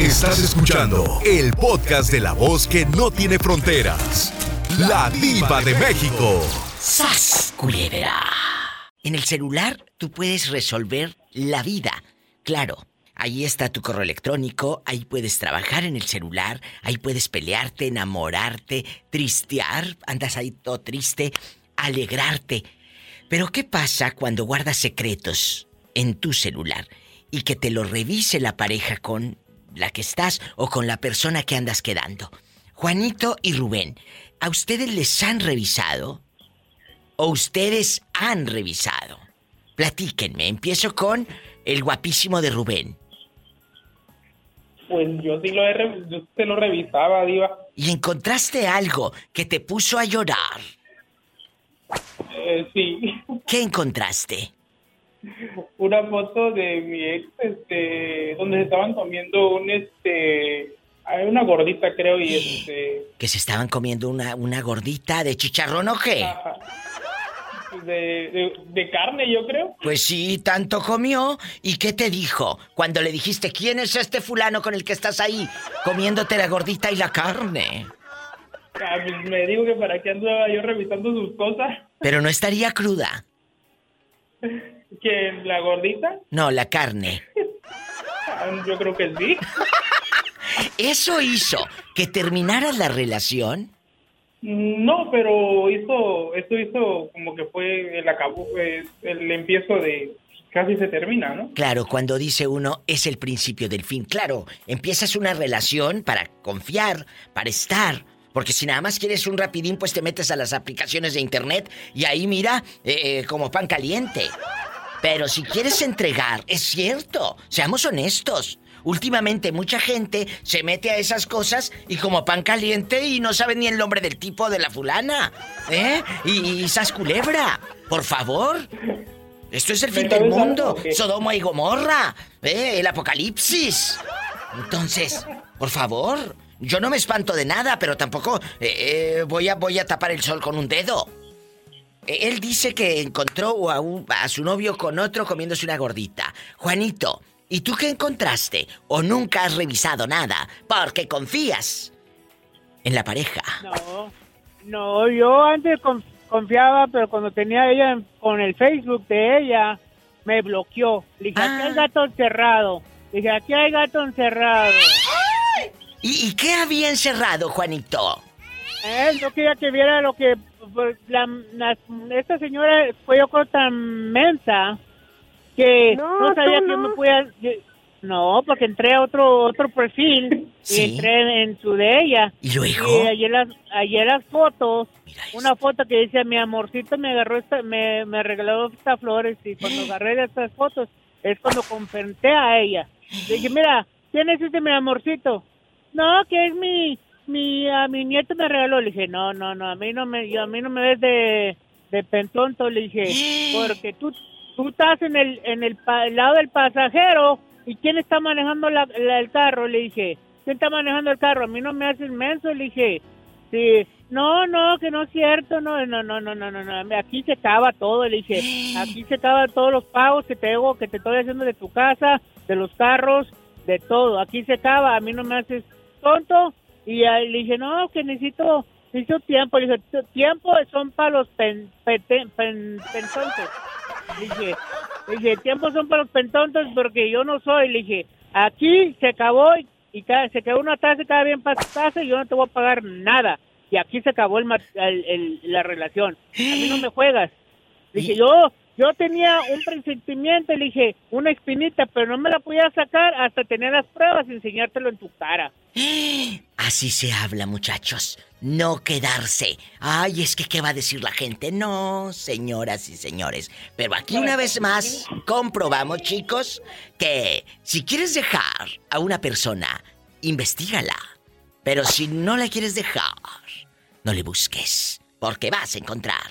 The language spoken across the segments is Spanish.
Estás escuchando el podcast de la voz que no tiene fronteras. La diva de México. ¡Sas, culebra! En el celular tú puedes resolver la vida. Claro, ahí está tu correo electrónico, ahí puedes trabajar en el celular, ahí puedes pelearte, enamorarte, tristear, andas ahí todo triste, alegrarte. Pero ¿qué pasa cuando guardas secretos en tu celular y que te lo revise la pareja con la que estás o con la persona que andas quedando? Juanito y Rubén, ¿a ustedes les han revisado? ¿O ustedes han revisado? Platíquenme, empiezo con el guapísimo de Rubén. Pues yo sí lo he yo se lo revisaba, diva. ¿Y encontraste algo que te puso a llorar? Eh, sí, ¿Qué encontraste? Una foto de mi ex, este, donde se estaban comiendo un, este, una gordita creo y este, ¿Que se estaban comiendo una, una gordita de chicharrón o qué? ajá, de, de, de carne yo creo. Pues sí, tanto comió. ¿Y qué te dijo? Cuando le dijiste, ¿quién es este fulano con el que estás ahí comiéndote la gordita y la carne? Ah, pues me dijo que para qué andaba yo revisando sus cosas, Pero no estaría cruda. que la gordita, No, la carne. ah, yo creo que sí. ¿Eso hizo que terminaras la relación? No, pero hizo, esto hizo como que fue el acabó, eh, el empiezo de casi se termina, ¿no? Claro, cuando dice uno es el principio del fin. Claro, empiezas una relación para confiar, para estar. Porque si nada más quieres un rapidín, pues te metes a las aplicaciones de internet y ahí mira eh, eh, como pan caliente. Pero si quieres entregar, es cierto, seamos honestos. Últimamente mucha gente se mete a esas cosas y como pan caliente y no sabe ni el nombre del tipo de la fulana. ¿Eh? Y, y esas culebra. Por favor. Esto es el fin del mundo. Sodoma y Gomorra. ¿Eh? El apocalipsis. Entonces, por favor, yo no me espanto de nada, pero tampoco eh, eh, voy, a, voy a tapar el sol con un dedo. Eh, Él dice que encontró a, un- a su novio con otro comiéndose una gordita. Juanito, ¿y tú qué encontraste? ¿O nunca has revisado nada? Porque confías en la pareja. No, no, yo antes con- confiaba, pero cuando tenía ella con el Facebook de ella, me bloqueó. Le dije, aquí hay gato encerrado. Le dije, aquí hay gato encerrado. ¿Y, y qué había encerrado, Juanito? Él no quería que viera lo que... pues, la- la- esta señora fue yo creo tan mensa que no, No, sabía que no. me podía... No, porque entré a otro otro perfil Sí. y entré en su de ella. ¿Y luego? Y ayer las, ayer las fotos, una foto que dice, mi amorcito me agarró esta, me, me regaló estas flores y cuando agarré estas fotos es cuando confronté a ella. Le dije, mira, ¿quién es este mi amorcito? No, que es mi, mi, a mi nieto me regaló. Le dije, no, no, no, a mí no me, yo, a mí no me ves de, de pentonto. Le dije, porque tú, tú estás en el, en el, pa- el lado del pasajero y quién está manejando la- la- el carro. Le dije, ¿quién está manejando el carro? A mí no me haces menso. Le dije, sí, no, no, que no es cierto, no, no, no, no, no, no, no, aquí se acaba todo, le dije, aquí se acaban todos los pagos que te hago, que te estoy haciendo de tu casa, de los carros, de todo, aquí se acaba, a mí no me haces tonto, y ahí le dije, no, que necesito, necesito tiempo, le dije, "Tu- tiempo son para los pen, pen- pentontos, le dije, le dije, tiempo son para los pentontos porque yo no soy, le dije, aquí se acabó y, y cada, se quedó una tasa, cada bien para tu tasa y yo no te voy a pagar nada. Y aquí se acabó el, el- el- la relación. A mí no me juegas. Le dije, yo, yo tenía un presentimiento, le dije, una espinita, pero no me la podía sacar hasta tener las pruebas y enseñártelo en tu cara. Así se habla, muchachos. No quedarse. Ay, es que ¿qué va a decir la gente? No, señoras y señores. Pero aquí una vez más comprobamos, chicos, que si quieres dejar a una persona, investigala. Pero si no la quieres dejar, no le busques, porque vas a encontrar.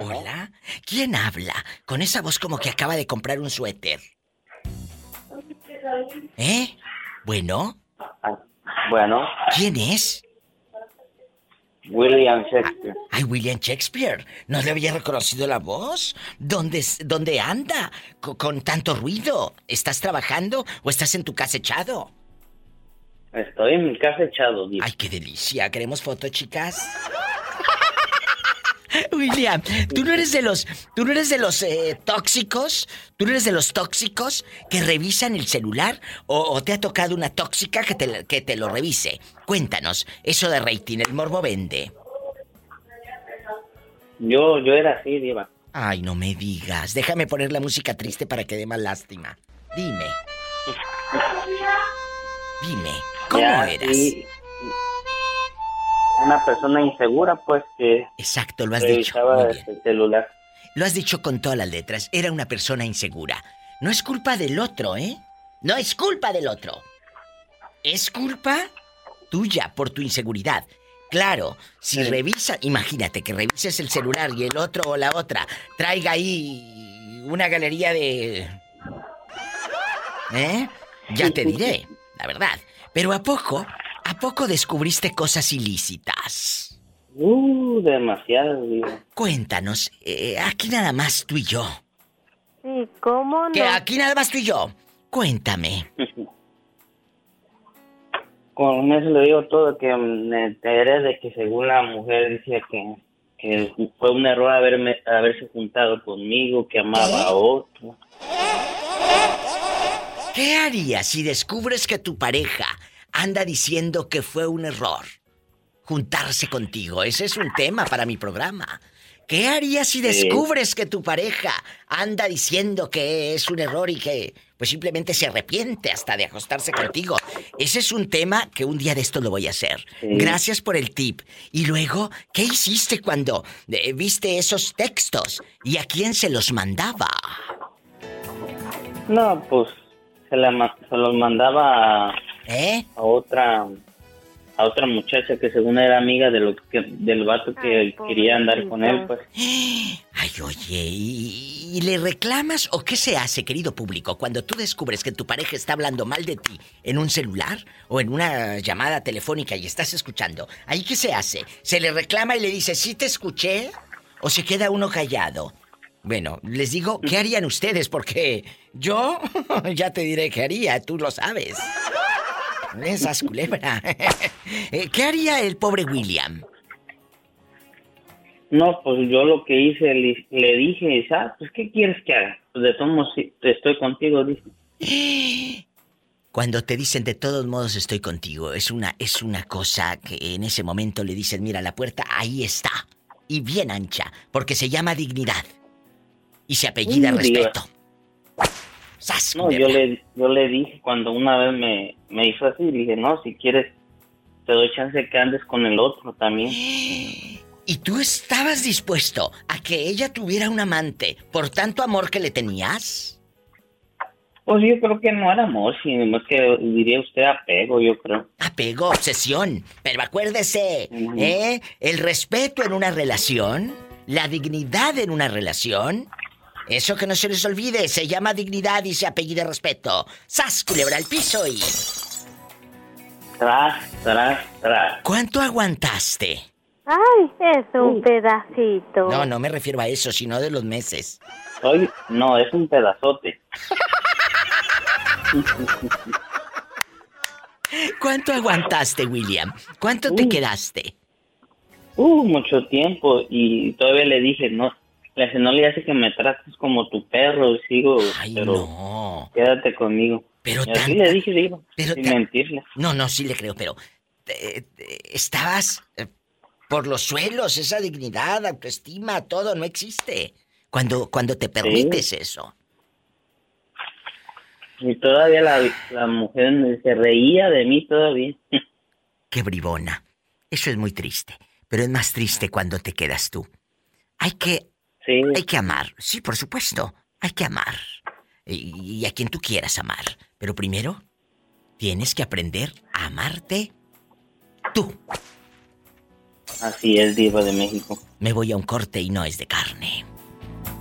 Hola, ¿quién habla? Con esa voz como que acaba de comprar un suéter. ¿Eh? Bueno, Bueno, ¿quién es? William Shakespeare. Ay, William Shakespeare. ¿No le había reconocido la voz? ¿Dónde, dónde anda? con tanto ruido. ¿Estás trabajando o estás en tu casa echado? Estoy en mi casa echado, Ay, qué delicia. ¿Queremos foto, chicas? William, tú no eres de los, tú no eres de los eh, tóxicos, tú no eres de los tóxicos que revisan el celular o, te ha tocado una tóxica que te, que te lo revise. Cuéntanos, eso de rating, el morbo vende. Yo, yo era así, diva. Ay, no me digas. Déjame poner la música triste para que dé más lástima. Dime. Dime, ¿cómo eras? Una persona insegura, pues que. Exacto, lo has dicho. El celular. Lo has dicho con todas las letras. Era una persona insegura. No es culpa del otro, ¿eh? No es culpa del otro. Es culpa tuya por tu inseguridad. Claro, si revisa, imagínate que revises el celular y el otro o la otra traiga ahí una galería de... ¿Eh? Ya te diré la verdad. Pero ¿a poco? ¿A poco descubriste cosas ilícitas? Uh, demasiado, Cuéntanos, eh, aquí nada más tú y yo. Sí, ¿cómo no? Que aquí nada más tú y yo. Cuéntame. Con eso le digo todo, que me enteré de que según la mujer decía que, que fue un error haberme, haberse juntado conmigo, que amaba a otro. ¿Qué harías si descubres que tu pareja anda diciendo que fue un error juntarse contigo? Ese es un tema para mi programa. ¿Qué harías si descubres que tu pareja anda diciendo que es un error y que pues simplemente se arrepiente hasta de acostarse contigo? Ese es un tema que un día de esto lo voy a hacer. Gracias por el tip. Y luego, ¿qué hiciste cuando eh, viste esos textos? ¿Y a quién se los mandaba? No, pues se, los mandaba ¿Eh? a, otra a otra muchacha que según era amiga de lo que, del vato que quería andar con él, pues. Ay, oye, ¿y, le reclamas o qué se hace, querido público, cuando tú descubres que tu pareja está hablando mal de ti en un celular o en una llamada telefónica y estás escuchando? ¿Ahí qué se hace? ¿Se le reclama y le dice, sí te escuché? ¿O se queda uno callado? Bueno, les digo, ¿qué harían ustedes? Porque yo ya te diré qué haría, tú lo sabes. Esas culebra. Eh, ¿Qué haría el pobre William? No, pues yo lo que hice, le, dije, ¿sabes? Pues, ¿qué quieres que haga? Pues de todos modos, estoy contigo, dice. Cuando te dicen de todos modos estoy contigo, es una, es una cosa que en ese momento le dicen, mira, la puerta ahí está. Y bien ancha, porque se llama dignidad y se apellida respeto. No, yo le, yo le dije cuando una vez me, me hizo así, dije, no, si quieres, te doy chance de que andes con el otro también. ¿Y tú estabas dispuesto a que ella tuviera un amante por tanto amor que le tenías? Pues yo creo que no era amor, sino que diría usted apego, yo creo. Apego, obsesión. Pero acuérdese, ¿eh? El respeto en una relación, la dignidad en una relación, eso que no se les olvide, se llama dignidad y se apellida respeto. ¡Sas, culebra al piso y... Tras, tras, tras. ¿Cuánto aguantaste? Ay, es un pedacito. No, no me refiero a eso, sino de los meses. Soy... No, es un pedazote. ¿Cuánto aguantaste, William? ¿Cuánto te quedaste? Uh, mucho tiempo y todavía le dije, no, le no le hace que me trates como tu perro, sigo, pero no. quédate conmigo. Pero y así le dije, digo, pero sin mentirle. No, no, sí le creo, pero estabas eh, por los suelos, esa dignidad, autoestima, todo no existe. Cuando, cuando te permites eso. Y todavía la, la mujer se reía de mí todavía. Qué bribona. Eso es muy triste. Pero es más triste cuando te quedas tú. Hay que hay que amar, sí, por supuesto. Hay que amar. Y, a quien tú quieras amar. Pero primero, tienes que aprender a amarte tú. Así es, Diva de México. Me voy a un corte y no es de carne.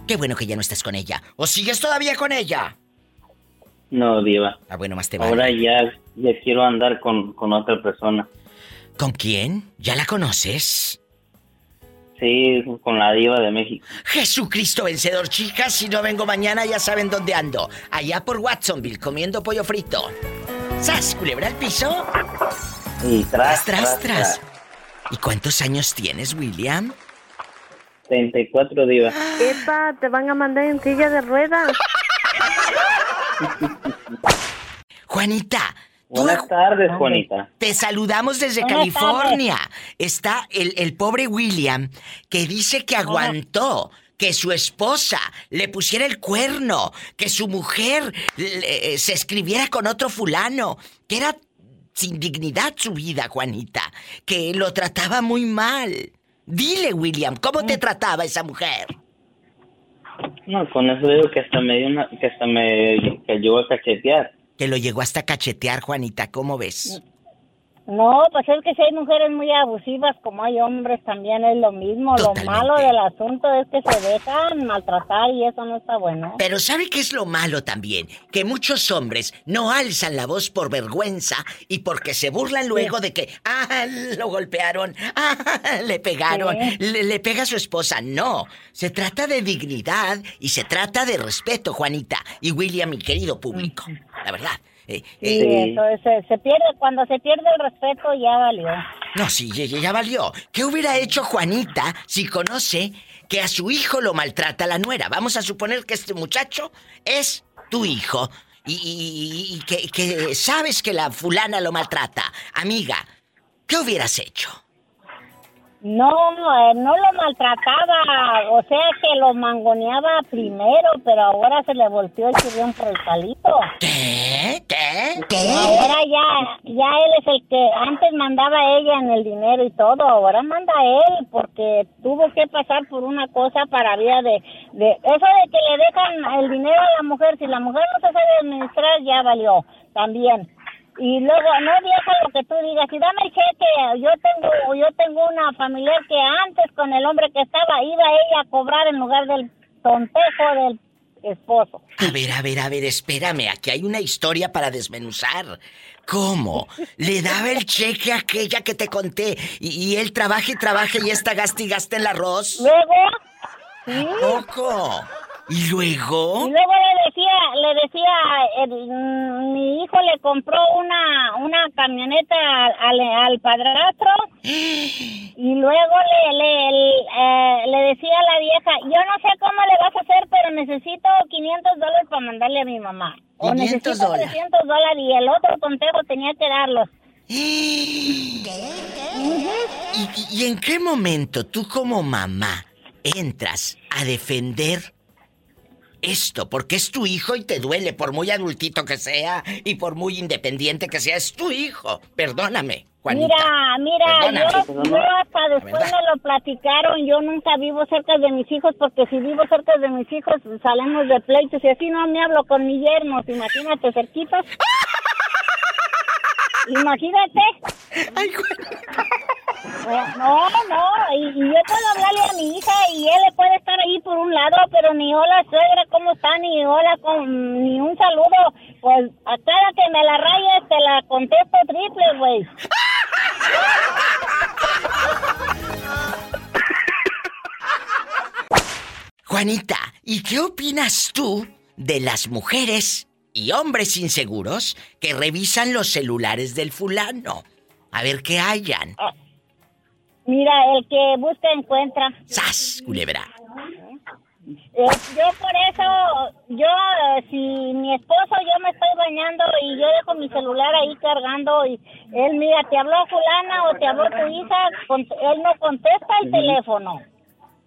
Qué bueno que ya no estás con ella. ¿O sigues todavía con ella? No, Diva. Ah, bueno, más te vale. Ahora ya, ya quiero andar con, con otra persona. ¿Con quién? ¿Ya la conoces? Sí, con la diva de México. Jesucristo vencedor, chicas. Si no vengo mañana, ya saben dónde ando. Allá por Watsonville, comiendo pollo frito. ¡Sas! ¿Culebra al piso? Y tras, tras, tras. ¿Y cuántos años tienes, William? 34 diva. Epa, te van a mandar en silla de ruedas. Juanita. Buenas tardes, Juanita. Te saludamos desde California. Está el, el, pobre William que dice que aguantó que su esposa le pusiera el cuerno, que su mujer le, se escribiera con otro fulano, que era sin dignidad su vida, Juanita, que lo trataba muy mal. Dile, William, ¿cómo te trataba esa mujer? No, con eso digo que hasta me dio una, que hasta me que llegó a cachetear. Que lo llegó hasta cachetear, Juanita, ¿cómo ves? No, pues es que si hay mujeres muy abusivas como hay hombres también es lo mismo. Totalmente. Lo malo del asunto es que se dejan maltratar y eso no está bueno. Pero ¿sabe qué es lo malo también? Que muchos hombres no alzan la voz por vergüenza y porque se burlan luego de que, ah, lo golpearon, ah, le pegaron, Sí. le, le pega a su esposa. No, se trata de dignidad y se trata de respeto, Juanita y William, mi querido público. La verdad. Eh, Sí, eh, eso es, se, se pierde, cuando se pierde el respeto ya valió. No, sí, ya, ya- ya valió. ¿Qué hubiera hecho Juanita si conoce que a su hijo lo maltrata la nuera? Vamos a suponer que este muchacho es tu hijo y, y- y que, que sabes que la fulana lo maltrata. Amiga, ¿qué hubieras hecho? No, eh, no lo maltrataba, o sea que lo mangoneaba primero, pero ahora se le volteó el chirrión por el palito. ¿Qué? ¿Qué? Ahora ya, ya él es el que antes mandaba ella en el dinero y todo, ahora manda él porque tuvo que pasar por una cosa para vida de, de eso de que le dejan el dinero a la mujer, si la mujer no se sabe administrar ya valió también. Y luego, no vieja lo que tú digas, si dame el cheque, yo tengo, yo tengo una familiar que antes con el hombre que estaba, iba ella a cobrar en lugar del tontejo del esposo. A ver, a ver, a ver, espérame, aquí hay una historia para desmenuzar. ¿Cómo? Le daba el cheque a aquella que te conté y, y él trabaja y trabaja y esta gasta y gasta en el arroz. Luego, sí, ¿Poco? ¿Y luego? Y luego le decía, le decía, el- mm, mi hijo le compró una, una camioneta al, padrastro y luego le, le, le, eh, le decía a la vieja, yo no sé cómo le vas a hacer, pero necesito 500 dólares para mandarle a mi mamá. O 500 necesito dólares. 300 dólares y el otro contejo tenía que darlos. ¿Y, y- y en qué momento tú como mamá entras a defender esto? Porque es tu hijo y te duele, por muy adultito que sea y por muy independiente que sea, es tu hijo. Perdóname, Juanita. Mira, mira, yo, yo hasta después me lo platicaron, yo nunca vivo cerca de mis hijos porque si vivo cerca de mis hijos salimos de pleitos y así no me hablo con mis yernos, imagínate cerquitas. Imagínate. Ay, Juanita. No, no, y, y yo puedo hablarle a mi hija y él puede estar ahí por un lado, pero ni hola suegra, ¿cómo está? Ni hola, con, ni un saludo. Pues a cada que me la rayes te la contesto triple, güey. Juanita, ¿y qué opinas tú de las mujeres y hombres inseguros que revisan los celulares del fulano? A ver qué hayan. Mira, el que busca encuentra. ¡Sas, culebra! Eh, yo por eso, yo, eh, si mi esposo, yo me estoy bañando y yo dejo mi celular ahí cargando y él, mira, te habló fulana o te habló tu hija, él no contesta el teléfono.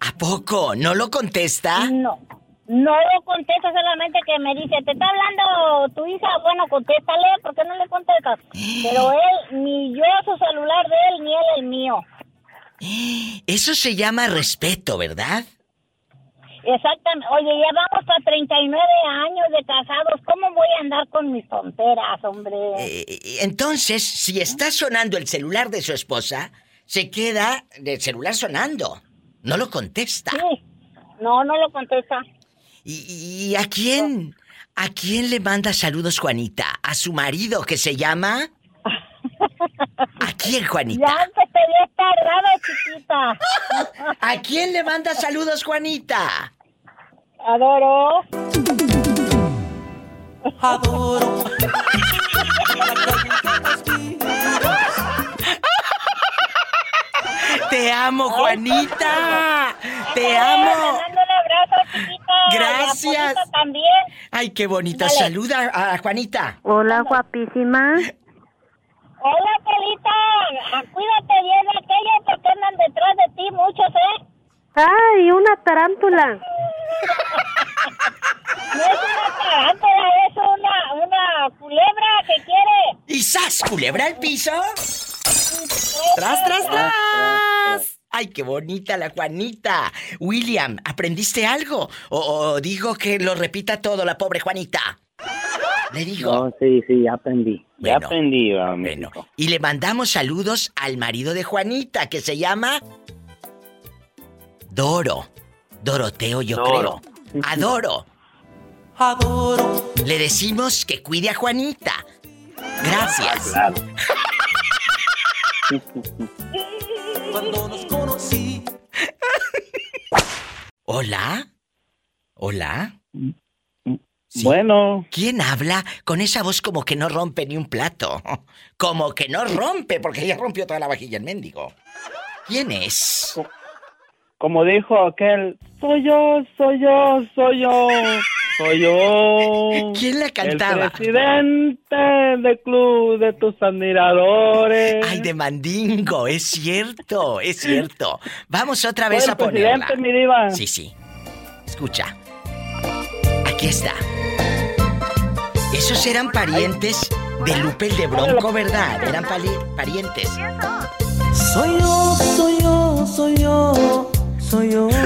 ¿A poco? ¿No lo contesta? No, no lo contesta solamente que me dice, te está hablando tu hija, bueno, contéstale, ¿por qué no le contestas? Pero él, ni yo su celular de él, ni él el mío. Eso se llama respeto, ¿verdad? Exactamente. Oye, ya vamos para 39 años de casados. ¿Cómo voy a andar con mis tonteras, hombre? Eh, entonces, si está sonando el celular de su esposa, se queda el celular sonando. No lo contesta. Sí. No, no lo contesta. ¿Y, y a quién? ¿A quién le manda saludos Juanita? ¿A su marido que se llama? ¿A quién, Juanita? Ya empecé a estar chiquita. ¿A quién le manda saludos, Juanita? Adoro. Adoro. Te amo, Juanita. Te amo. mando un abrazo, chiquita. Gracias. Ay, qué bonita. Saluda a Juanita. Hola, guapísima. Hola, Polita. Ah, Cuídate bien de aquellos porque andan detrás de ti muchos, ¿eh? Ay, una tarántula. No es una tarántula, es una, una culebra que quiere. ¿Y sas, culebra al piso? ¡Tras, tras, tras! ¡Ay, qué bonita la Juanita! William, ¿aprendiste algo? O, o digo que lo repita todo la pobre Juanita. Le digo. No, sí, sí, ya aprendí. Bueno, ya aprendí, Bueno, amigo. y le mandamos saludos al marido de Juanita, que se llama Doro. Doroteo, yo Doro. creo. Adoro. Adoro. Le decimos que cuide a Juanita. Gracias. Claro. Cuando nos conocí. Hola. Hola. Sí. Bueno, ¿Quién habla con esa voz como que no rompe ni un plato? Como que no rompe, porque ya rompió toda la vajilla el mendigo. ¿Quién es? Como dijo aquel, soy yo, soy yo, soy yo, soy yo. ¿Quién la cantaba? El presidente del club de tus admiradores. Ay, de mandingo, es cierto, es cierto. Vamos otra vez el a ponerla. presidente, mi diva. Sí, sí. Escucha. Aquí está. Esos eran parientes de Lupe el de Bronco, ¿verdad? Eran parientes. Soy yo, soy yo, soy yo, soy yo.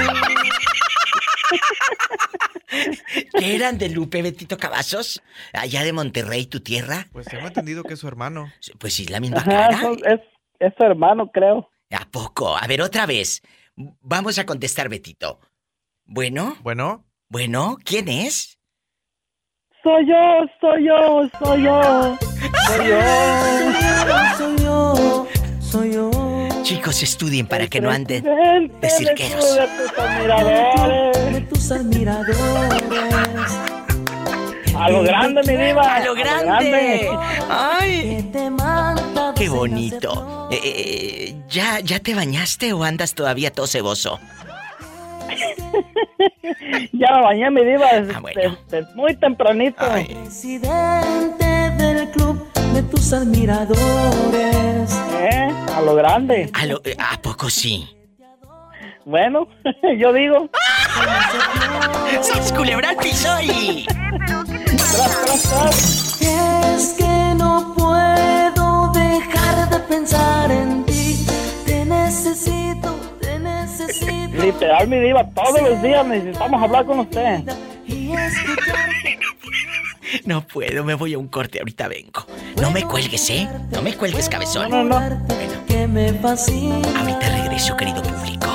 ¿Qué eran de Lupe Betito Cavazos? Allá de Monterrey, tu tierra. Pues tengo entendido que es su hermano. Pues sí, la misma Ajá, cara. son- es, es su hermano, creo. ¿A poco? A ver, otra vez. Vamos a contestar, Betito. Bueno, Bueno, bueno, ¿quién es? Soy yo, soy yo, soy yo, soy yo. Soy yo, soy yo. Chicos, estudien para que no anden de cirqueros. de tus admiradores. A lo grande, mi diva. ¡A lo grande! ¡Ay! ¡Qué bonito! flor. Eh, eh, ¿ya, ¿Ya te bañaste o andas todavía todo ceboso? Ya me bañé, mi diva, Ah, bueno. desde muy tempranito. Ay. Presidente del club de tus admiradores. ¿Eh? A lo grande. ¿A, lo- eh, ¿A poco sí? Bueno, yo digo. ¡Sas culebra al piso y... Tras, tras, tras. Es que no puedo dejar de pensar en ti. Te necesito, te necesito. Literal, mi diva, todos los días necesitamos hablar con usted. Y escucharte. No puedo, me voy a un corte, ahorita vengo. No me cuelgues, ¿eh? No me cuelgues, cabezón. No, no, no. Bueno, me ahorita regreso, querido público.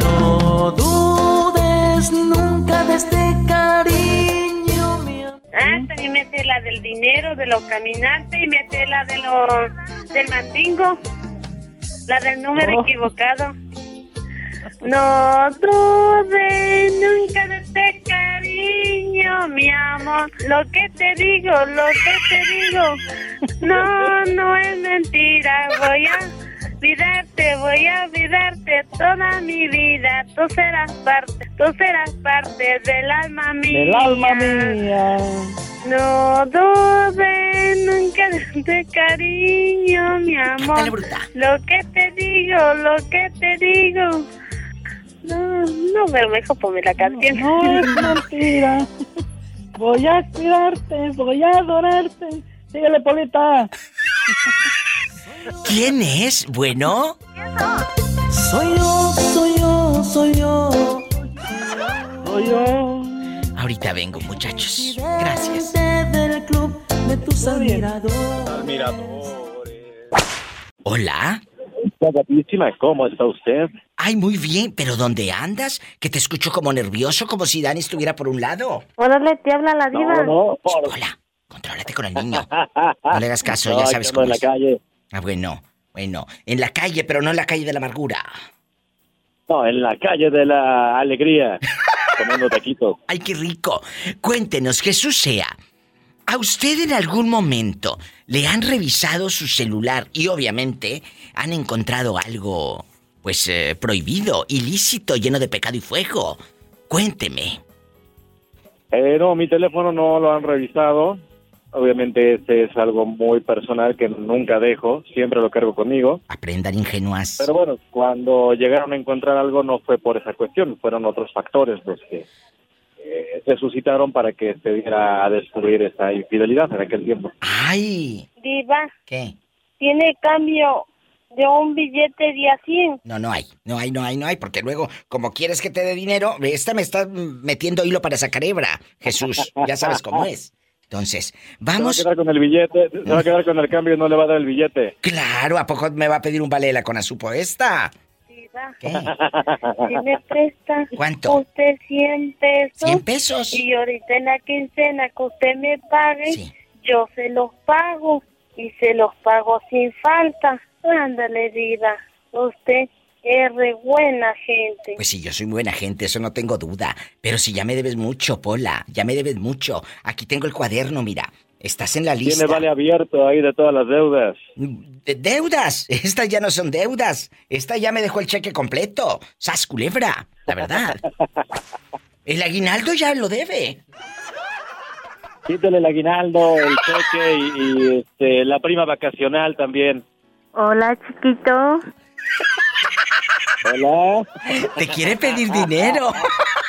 No dudes nunca de este cariño mío. Ah, y mete la del dinero, de los caminantes y mete la de los del mandingo, la del número Oh. equivocado. No dudes nunca de este cariño, mi amor. Lo que te digo, lo que te digo, no, no es mentira. Voy a olvidarte, voy a olvidarte toda mi vida. Tú serás parte, tú serás parte del alma mía. Del alma mía. No dudes nunca de este cariño, mi amor. Lo que te digo, lo que te digo. No, no, pero mejor ponme la canción. No es mentira. Voy a cuidarte, voy a adorarte. Síguele, Polita. ¿Quién es? Bueno, Soy yo, soy yo, soy yo. Soy yo. ahorita vengo, muchachos. Gracias. Del club de tus admiradores. Hola. Guapísima, ¿cómo está usted? Ay, muy bien, pero ¿dónde andas? Que te escucho como nervioso, como si Dani estuviera por un lado. Órale, te habla la diva. No, no, por, Hola. Contrólate con el niño. No le hagas caso, No, ya sabes cómo en la es. calle. Ah, bueno, bueno. En la calle, pero no en la calle de la amargura. No, en la calle de la alegría. Comiendo taquitos. ¡Ay, qué rico! Cuéntenos, Jesús sea. ¿A usted en algún momento le han revisado su celular y obviamente han encontrado algo, pues, eh, prohibido, ilícito, lleno de pecado y fuego? Cuénteme. Eh, no, mi teléfono no lo han revisado. Obviamente este es algo muy personal que nunca dejo, siempre lo cargo conmigo. Aprendan ingenuas. Pero bueno, cuando llegaron a encontrar algo no fue por esa cuestión, fueron otros factores los que eh, se suscitaron para que se diera a descubrir esa infidelidad en aquel tiempo. ¡Ay! Diva, ¿Qué? ¿tiene cambio de un billete de a 100? No, no hay. No hay, no hay, no hay, porque luego, como quieres que te dé dinero, esta me está metiendo hilo para sacar hebra. Jesús, ya sabes cómo es. Entonces, vamos. Se va a quedar con el billete, se va a quedar con el cambio y no le va a dar el billete. Claro, ¿a poco me va a pedir un vale la con azupo esta? Diva, ¿Qué? si me presta ¿Cuánto? usted 100 pesos. 100 pesos. Y ahorita en la quincena que usted me pague, Sí. yo se los pago. Y se los pago sin falta. Ándale, Diva. Usted es re buena gente. Pues sí, yo soy buena gente, eso no tengo duda. Pero si ya me debes mucho, Pola, ya me debes mucho. Aquí tengo el cuaderno, mira. Estás en la lista. Tiene vale abierto ahí de todas las deudas. De- deudas. Estas ya no son deudas. Esta ya me dejó el cheque completo. Sas culebra, la verdad. El aguinaldo ya lo debe. Quítale el aguinaldo, el cheque y, y, este, la prima vacacional también. Hola, chiquito. Hola. Te quiere pedir dinero.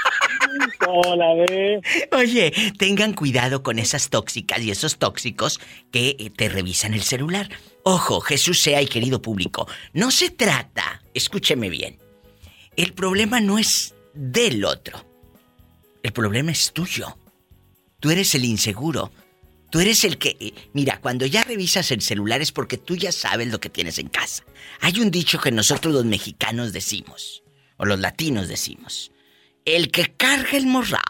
Oye, tengan cuidado con esas tóxicas y esos tóxicos que eh, te revisan el celular. Ojo, Jesús sea y querido público, no se trata, escúcheme bien, el problema no es del otro, el problema es tuyo. Tú eres el inseguro. Tú eres el que... eh, Mira, cuando ya revisas el celular es porque tú ya sabes lo que tienes en casa. Hay un dicho que nosotros los mexicanos decimos, o los latinos decimos. El que carga el morral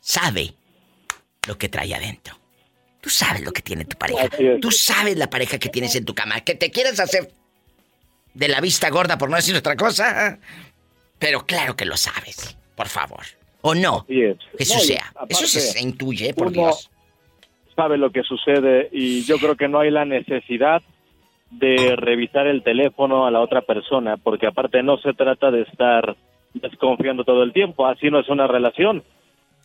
sabe lo que trae adentro. Tú sabes lo que tiene tu pareja. Tú sabes la pareja que tienes en tu cama. Que te quieres hacer de la vista gorda por no decir otra cosa. Pero claro que lo sabes. Por favor. ¿O no? Así es. Jesús No, y sea. Eso se, intuye, por uno Dios. sabe lo que sucede y yo creo que no hay la necesidad de revisar el teléfono a la otra persona, porque aparte no se trata de estar desconfiando todo el tiempo, así no es una relación.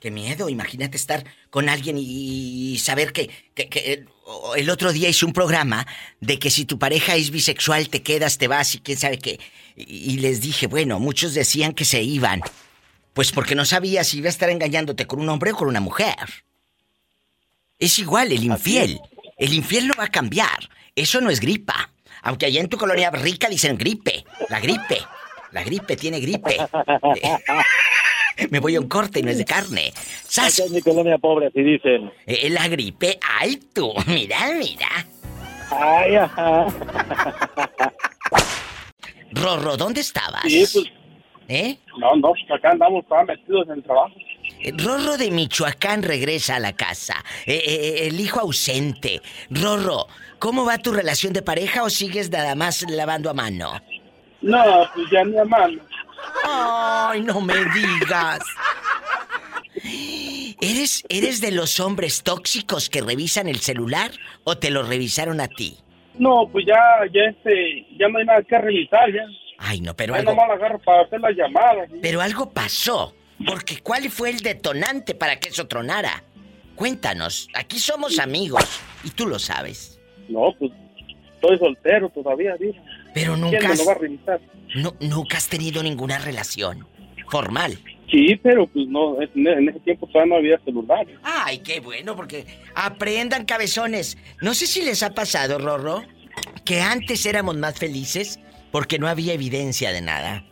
Qué miedo, imagínate estar con alguien y, saber que, que- que el- o- el otro día hice un programa de que si tu pareja es bisexual te quedas, te vas y quién sabe qué. Y, y les dije, bueno, muchos decían que se iban. Pues porque no sabía si iba a estar engañándote con un hombre o con una mujer. Es igual, el infiel. El infiel no va a cambiar. Eso no es gripa. Aunque allá en tu colonia rica dicen gripe. La gripe. La gripe tiene gripe. Me voy a un corte y no es de carne. ¡Sas! Es mi colonia pobre, así dicen. Eh, la gripe, ay tú, mira, mira. Ay, ajá. Rorro, ¿dónde estabas? Sí, pues, ¿Eh? no, no, pues acá andamos todos metidos en el trabajo. Eh, Rorro de Michoacán regresa a la casa. Eh, eh, el hijo ausente. Rorro, ¿cómo va tu relación de pareja o sigues nada más lavando a mano? No, pues ya mi hermano. Ay, no me digas. ¿Eres, ¿Eres de los hombres tóxicos que revisan el celular o te lo revisaron a ti? No, pues ya, ya este, ya no hay nada que revisar, ya. Ay, no, pero Ya algo, nomás agarro para hacer las llamadas. pero algo pasó. Porque ¿cuál fue el detonante para que eso tronara? Cuéntanos, aquí somos amigos y tú lo sabes. No, pues estoy soltero todavía, dice. Pero ¿Quién nunca has, lo va a revisar? no- nunca has tenido ninguna relación formal. Sí, pero pues no, en, ese tiempo todavía no había celular. Ay, qué bueno, porque aprendan cabezones. No sé si les ha pasado, Rorro, que antes éramos más felices porque no había evidencia de nada.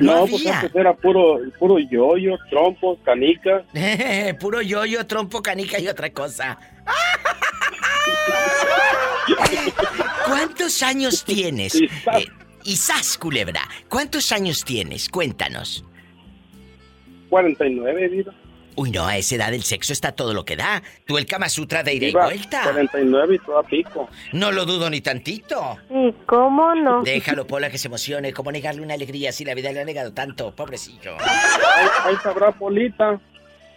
No, No, pues antes era puro, puro yoyo, trompos, canicas. Puro yoyo, trompo, canica y otra cosa. ¿Cuántos años tienes? Sas. Eh, culebra, ¿cuántos años tienes? Cuéntanos. 49, vida. Uy, no, a esa edad el sexo está todo lo que da. Tú el Kama Sutra de ida y Diva, vuelta. 49 y todo a pico. No lo dudo ni tantito. ¿Y cómo no? Déjalo, Pola, que se emocione. ¿Cómo negarle una alegría si la vida le ha negado tanto? Pobrecillo. Ahí, ahí sabrá Polita.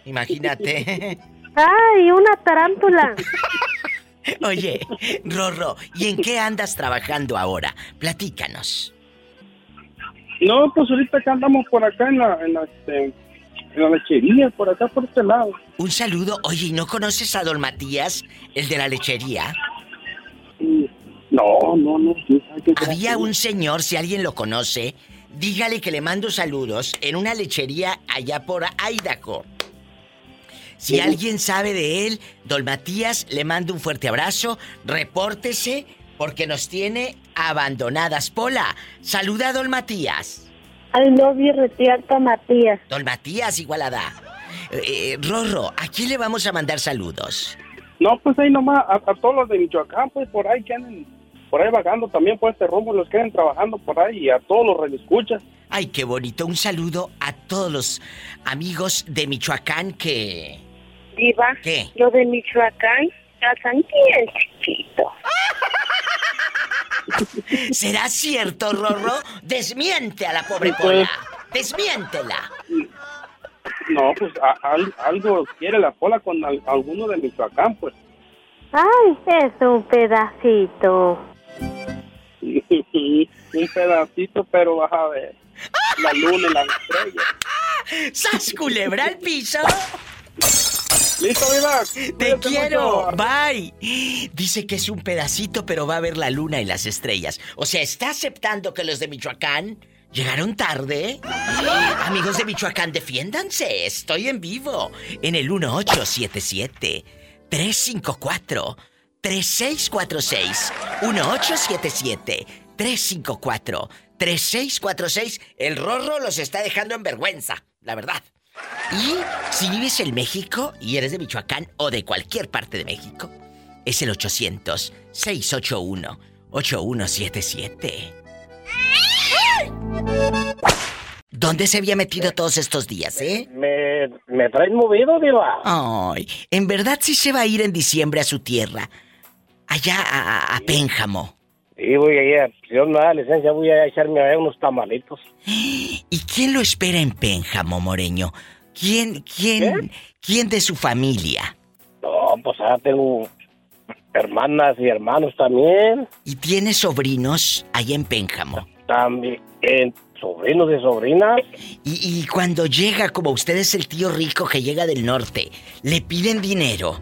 Imagínate. ¡Ay, una tarántula! Oye, Rorro, ¿y en qué andas trabajando ahora? Platícanos. No, pues ahorita que andamos por acá en la, en la, este, en la lechería, por acá por este lado. Un saludo. Oye, ¿y no conoces a Don Matías, el de la lechería? No, no, no. sí, hay que- Había un señor, si alguien lo conoce, dígale que le mando saludos en una lechería allá por Idaho. Si Sí. alguien sabe de él, Don Matías, le mando un fuerte abrazo, repórtese porque nos tiene abandonadas. Pola, saluda a Don Matías. Love you, retierta Matías. Don Matías, igualada. Eh, eh, Rorro, ¿a quién le vamos a mandar saludos? No, pues ahí nomás, a, a todos los de Michoacán, pues por ahí que anden, por ahí vagando también por este rumbo, los que anden trabajando por ahí y a todos los radioescuchas. Ay, qué bonito. Un saludo a todos los amigos de Michoacán que... Diva, ¿Qué? yo de Michoacán, casan bien chiquito. ¿Será cierto, Rorro? Desmiente a la pobre Pues- Pola. Desmiéntela. No, pues a- algo quiere la Pola con al- alguno de Michoacán, pues. Ay, es un pedacito. un pedacito, pero vas a ver la luna y las estrellas. ¡Sas culebra al piso! Listo, Viva. ¡Te quiero! mucho. ¡Bye! Dice que es un pedacito, pero va a ver la luna y las estrellas. O sea, ¿está aceptando que los de Michoacán llegaron tarde? Amigos de Michoacán, defiéndanse. Estoy en vivo en el 1877 354 3646 1877 354 3646 El Rorro los está dejando en vergüenza, la verdad. Y si vives en México y eres de Michoacán o de cualquier parte de México, es el 800-681-8177. ¿Dónde se había metido todos estos días, eh? Me, me traes movido, Diva. Ay, en verdad sí se va a ir en diciembre a su tierra. Allá a, a Pénjamo. Y voy a ir, si Dios me da licencia, voy a echarme a unos tamalitos. ¿Y quién lo espera en Pénjamo, Moreño? ¿Quién, quién, quién de su familia? No, pues ahora tengo hermanas y hermanos también. ¿Y tiene sobrinos allá en Pénjamo? También, eh, sobrinos y sobrinas. Y, y cuando llega, como usted es el tío rico que llega del norte, le piden dinero.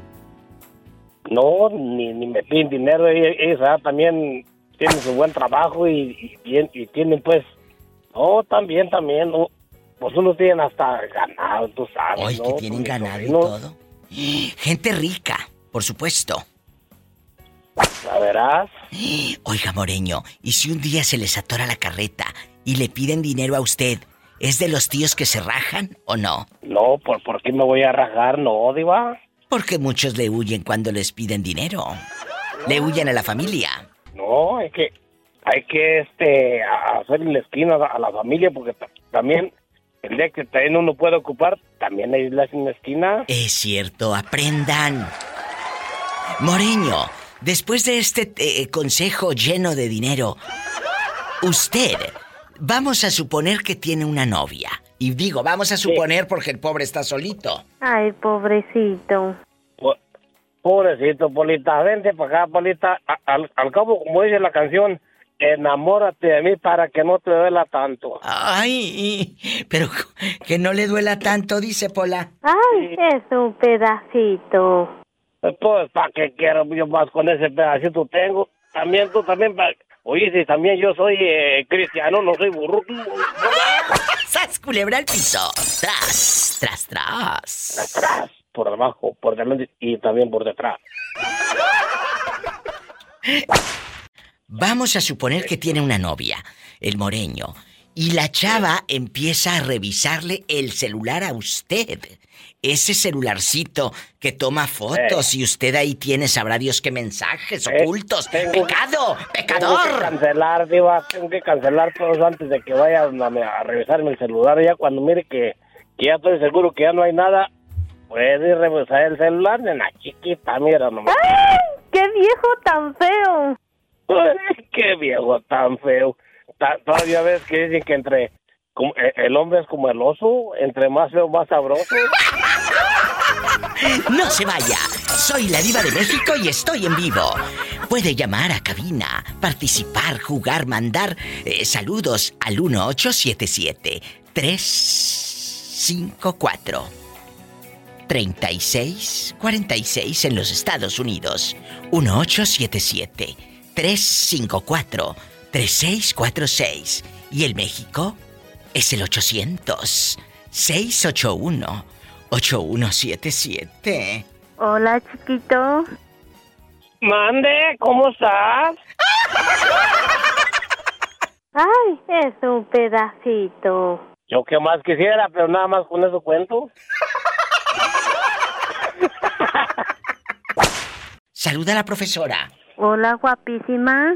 No, ni, ni me piden dinero. Ellos ahora también tienen su buen trabajo y, y, bien- y tienen pues... No, también, también. no. Pues unos tienen hasta ganado, tú sabes, ¿no? que tienen ganado y todo. Gente rica, por supuesto. La verás. Oiga, Moreño, ¿y si un día se les atora la carreta y le piden dinero a usted, ¿es de los tíos que se rajan o no? No, ¿por, ¿por qué me voy a rajar? No, Diva. Porque muchos le huyen cuando les piden dinero. Le huyen a la familia. No, hay que, hay que este, a- hacer la esquina a la familia porque ta- también el día que también uno puede ocupar, también hay la esquina. Es cierto, aprendan. Moreño, después de este eh, consejo lleno de dinero, usted, vamos a suponer que tiene una novia. Y digo, vamos a suponer porque el pobre está solito. Ay, pobrecito. Po- Pobrecito, Polita, vente para acá, Polita. Al, al cabo, como dice la canción, enamórate de mí para que no te duela tanto. Ay, pero que no le duela tanto, dice Pola. Ay, es un pedacito. Pues, ¿para qué quiero yo más con ese pedacito tengo? También tú también, pa- oye, si también yo soy eh, cristiano, no soy burro. ¡Sas, culebra al piso! ¡Tras, tras, tras! Atrás, por debajo, por delante y también por detrás. Vamos a suponer que tiene una novia, el moreño, y la chava empieza a revisarle el celular a usted. Ese celularcito que toma fotos y usted ahí tiene, sabrá Dios qué mensajes Eh, ocultos. tengo- ¡Pecado! Tengo que ¡Pecador! cancelar, Diva, tengo que cancelar todos antes de que vaya a, a revisarme el celular. Ya cuando mire que, que ya estoy seguro que ya no hay nada, puede revisar el celular, nena chiquita, mira nomás. ¡Ay! ¡Qué viejo tan feo! Ay, qué viejo tan feo. Ta- todavía ves que dicen que entre como- eh, el hombre es como el oso, entre más feo más sabroso. No se vaya. Soy la diva de México y estoy en vivo. Puede llamar a cabina, participar, jugar, mandar eh, saludos al 1877 354 3646 en los Estados Unidos. 1877 354 3646 y el México es el 800 681 8177. Hola, chiquito. Mande, ¿cómo estás? Ay, es un pedacito. Yo qué más quisiera, pero nada más con eso cuento. Saluda a la profesora. Hola, guapísima.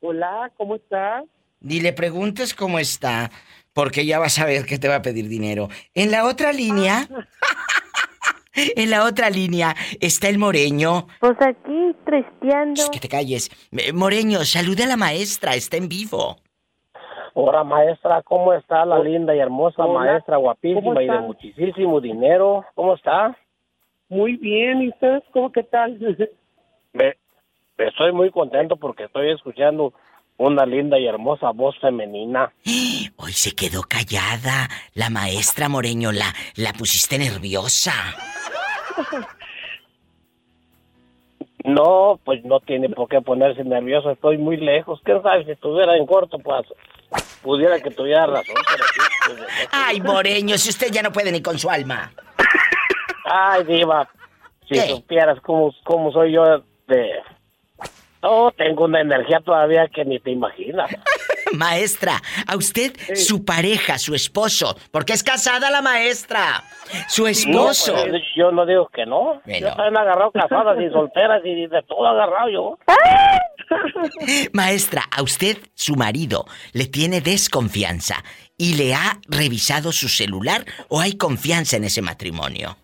Hola, ¿cómo estás? Ni le preguntes cómo está, porque ya vas a ver que te va a pedir dinero. En la otra línea. en la otra línea está el moreño. Pues aquí, tristeando. Shh, que te calles. Moreño, salude a la maestra, está en vivo. Hola, maestra, ¿cómo está la linda y hermosa Hola, maestra, ¿cómo guapísima y de muchísimo dinero? ¿Cómo está? Muy bien, ¿y ustedes cómo qué tal? Me, estoy muy contento porque estoy escuchando una linda y hermosa voz femenina. Hoy se quedó callada. La maestra Moreño, la, la pusiste nerviosa. No, pues no tiene por qué ponerse nervioso, estoy muy lejos. ¿Quién sabe si estuviera en corto, pues pudiera que tuviera razón, pero sí, pues, Ay, Moreño, si usted ya no puede ni con su alma. Ay, diva, si ¿Qué? supieras cómo, cómo soy yo de... Oh, tengo una energía todavía que ni te imaginas. Maestra, a usted, su pareja, su esposo, porque es casada la maestra. Su esposo. No, pues, yo no digo que no. Bueno. Yo también agarrado casadas y solteras y de todo agarrado yo. Maestra, a usted, su marido, le tiene desconfianza y le ha revisado su celular o hay confianza en ese matrimonio.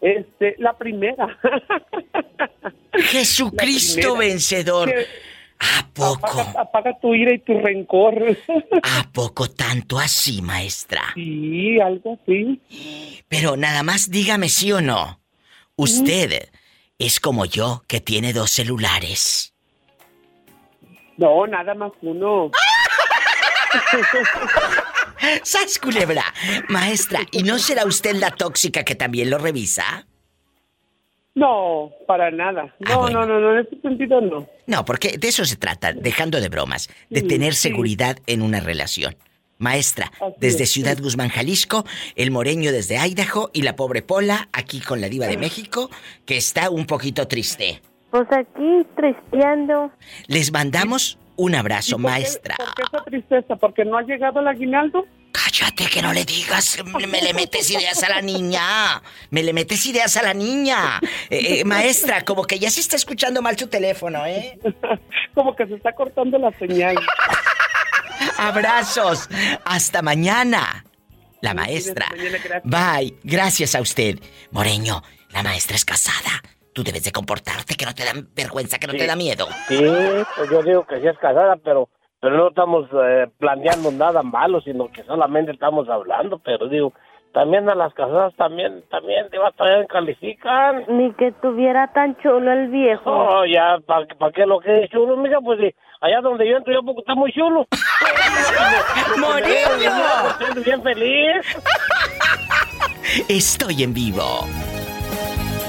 Este, la primera. Jesucristo primera. vencedor. ¿A poco? Apaga, apaga tu ira y tu rencor. ¿A poco tanto así, maestra? Sí, algo así. Pero nada más dígame sí o no. Usted es como yo que tiene dos celulares. No, nada más uno. ¡Sas, culebra! Maestra, ¿y no será usted la tóxica que también lo revisa? No, para nada. No, Ah, bueno. no, no, no, en ese sentido no. No, porque de eso se trata, dejando de bromas, de Sí, tener sí. seguridad en una relación. Maestra, Así desde es, Ciudad sí. Guzmán, Jalisco, el moreño desde Idaho y la pobre Pola aquí con la diva de México, que está un poquito triste. Pues aquí, tristeando. Les mandamos un abrazo, ¿Y por qué- maestra. ¿Por qué esa tristeza? ¿Porque no ha llegado el aguinaldo? Cállate, que no le digas, me me le metes ideas a la niña. Me le metes ideas a la niña. Eh, eh, maestra, como que ya se está escuchando mal su teléfono, ¿eh? Como que se está cortando la señal. Abrazos. Hasta mañana. La maestra. Bye. Gracias a usted. Moreño, la maestra es casada. Tú debes de comportarte, que no te da vergüenza, que no te da miedo. Sí, pues yo digo que sí es casada, pero pero no estamos eh, planeando nada malo, sino que solamente estamos hablando, pero digo, también a las casadas también, también, diva, también califican. Ni que tuviera tan chulo el viejo. No, ya, ¿para qué lo que es chulo, mija? Pues sí, allá donde yo entro yo porque está muy chulo. Estoy bien feliz. Estoy en vivo.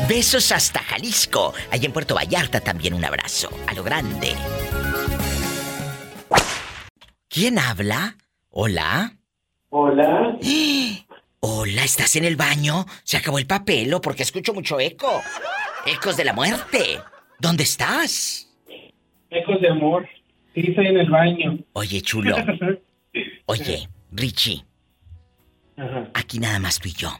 Besos hasta Jalisco. Allá en Puerto Vallarta también un abrazo. A lo grande. ¿Quién habla? Hola. Hola. Hola, ¿estás en el baño? ¿Se acabó el papel o porque escucho mucho eco? Ecos de la muerte. ¿Dónde estás? Ecos de amor. Sí, estoy en el baño. Oye, chulo. Oye, Richie, Ajá. aquí nada más tú y yo.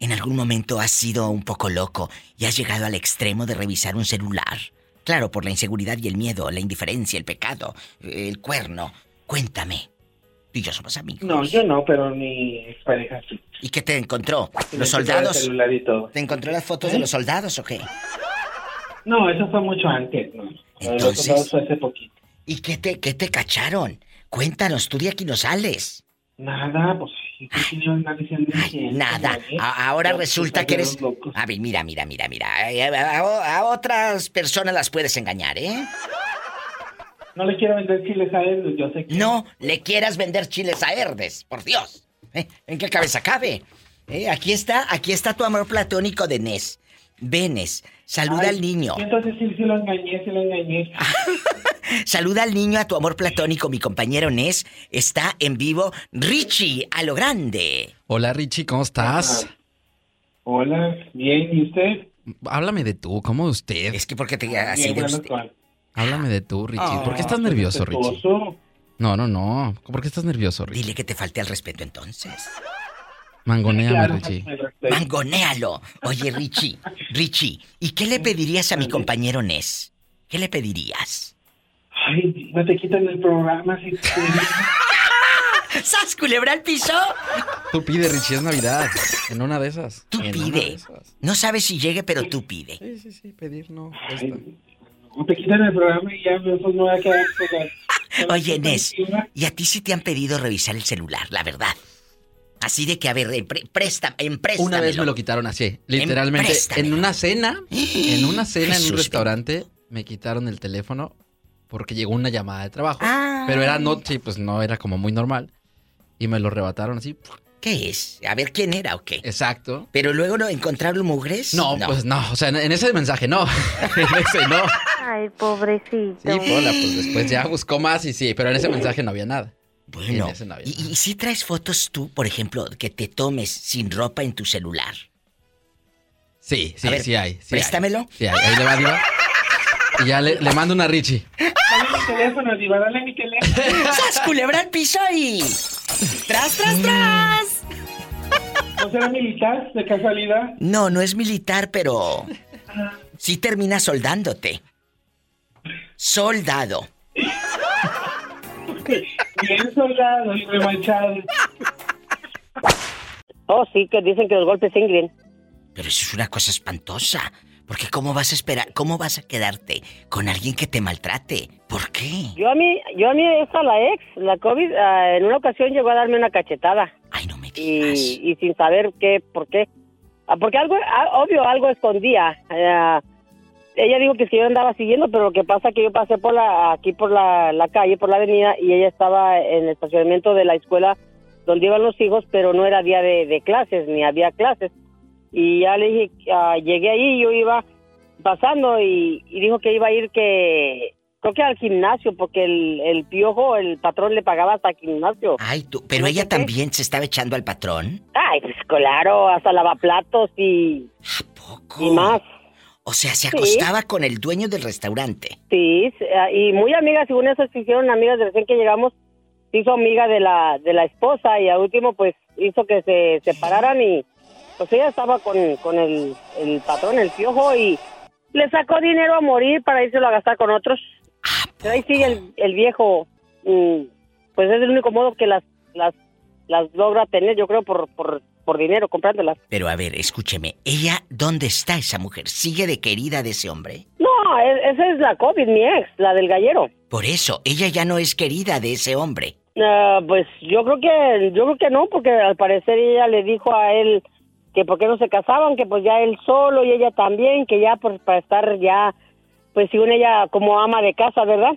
¿En algún momento has sido un poco loco y has llegado al extremo de revisar un celular? Claro, por la inseguridad y el miedo, la indiferencia, el pecado, el cuerno. Cuéntame. Tú y yo somos amigos. No, yo no, pero mi expareja sí. ¿Y qué te encontró? ¿Los soldados? celular y todo. ¿Te encontró las fotos ¿Eh? de los soldados o qué? No, eso fue mucho antes, ¿no? De los Entonces- soldados fue hace poquito. ¿Y qué te, qué te cacharon? Cuéntanos, tú de aquí no sales. Nada, pues Nada. ¿eh? Ahora resulta que eres... A ver, mira, mira, mira, mira. A, otras personas las puedes engañar, ¿eh? No le quiero vender chiles a él, yo sé que... No le quieras vender chiles a Herdes, por Dios. ¿Eh? ¿En qué cabeza cabe? ¿Eh? Aquí está, aquí está tu amor platónico de Nes. Venes, saluda Ay, al niño. Entonces sí, sí lo engañé, sí lo engañé. Saluda al niño, a tu amor platónico, mi compañero Nes. Está en vivo Richie, a lo grande. Hola Richie, ¿cómo estás? Hola, bien, ¿y usted? Háblame de tú, ¿cómo de usted? Es que porque te así Bien, de usted. Háblame de tú, Richie. Ah, ¿Por qué estás nervioso, Richie? No, no, no. ¿Por qué estás nervioso, Richie? Dile que te falte al respeto entonces. Mangoneame, Claro, Richie. Mangonéalo. Oye, Richie, Richie, ¿y qué le pedirías a mi compañero Nes? ¿Qué le pedirías? Ay, no te quitan el programa si te... ¿Sas culebra al piso? Tú pide, Richie, es Navidad. En una de esas. Tú En pide. esas. No sabes si llegue, pero tú pide. Sí, sí, sí, pedir no. Ay, no te quitan el programa y ya pues, no voy a quedar Oye, Nes. ¿y a ti sí te han pedido revisar el celular, la verdad? Así de que, a ver, pre préstame, empréstamelo. Una vez me lo quitaron así, literalmente. En una cena, en una cena en un restaurante, me quitaron el teléfono porque llegó una llamada de trabajo. Ah. Pero era noche pues no era como muy normal. Y me lo rebataron así. ¿Qué es? A ver, ¿quién era o qué? Exacto. ¿Pero luego no encontraron mugres? No, pues no. O sea, en, en ese mensaje no. en ese no. Ay, pobrecito. Sí, Pola, pues después ya buscó más y sí, pero en ese mensaje no había nada. Bueno, ¿y, y si traes fotos tú, por ejemplo, que te tomes sin ropa en tu celular? Sí, sí, ver, sí hay. sí hay. préstamelo. Sí, hay. Ahí le va, Diva. Y ya le, le mando una Richie. Dale mi teléfono, Diva, dale mi teléfono. ¡Sas culebra al piso y... ¡Tras, tras, tras! ¿No será militar, de casualidad? No, no es militar, pero... Sí termina soldándote. Soldado. Bien soldado y remanchado. Oh, sí, que dicen que los golpes ingren. Pero eso es una cosa espantosa. Porque ¿cómo vas a esperar? ¿Cómo vas a quedarte con alguien que te maltrate? ¿Por qué? Yo a mí, yo a mí esta la ex, la COVID, ah, en una ocasión llegó a darme una cachetada. Ay, no me Y, y sin saber qué, por qué. Ah, porque algo, ah, obvio, algo escondía. Ah, ella dijo que, es que yo andaba siguiendo, pero lo que pasa es que yo pasé por la, aquí por la, la calle, por la avenida, y ella estaba en el estacionamiento de la escuela donde iban los hijos, pero no era día de, de clases, ni había clases. Y ya le dije, ah, llegué ahí, yo iba pasando y, y dijo que iba a ir que, creo que al gimnasio, porque el, el piojo, el patrón le pagaba hasta el gimnasio. Ay, tú, pero ella también se estaba echando al patrón. Ay, pues claro, hasta lavaplatos y, y más. O sea, se Sí. acostaba con el dueño del restaurante. Sí, ah, y muy amigas, según eso se hicieron amigas de recién que llegamos, se hizo amiga de la, de la esposa y al último pues hizo que se separaran y pues ella estaba con, con el, el patrón, el piojo y le sacó dinero a morir para írselo a gastar con otros. Pero ahí sigue el, el viejo, mm, pues es el único modo que las, las, las logra tener, yo creo, por, por, por dinero, comprándolas. Pero a ver, escúcheme, ella, ¿dónde está esa mujer? ¿Sigue de querida de ese hombre? No, e- esa es la COVID, mi ex, la del gallero. Por eso, ella ya no es querida de ese hombre. Ah, pues yo creo que yo creo que no, porque al parecer ella le dijo a él que por qué no se casaban, que pues ya él solo y ella también, que ya pues para estar ya, pues según ella como ama de casa, ¿verdad?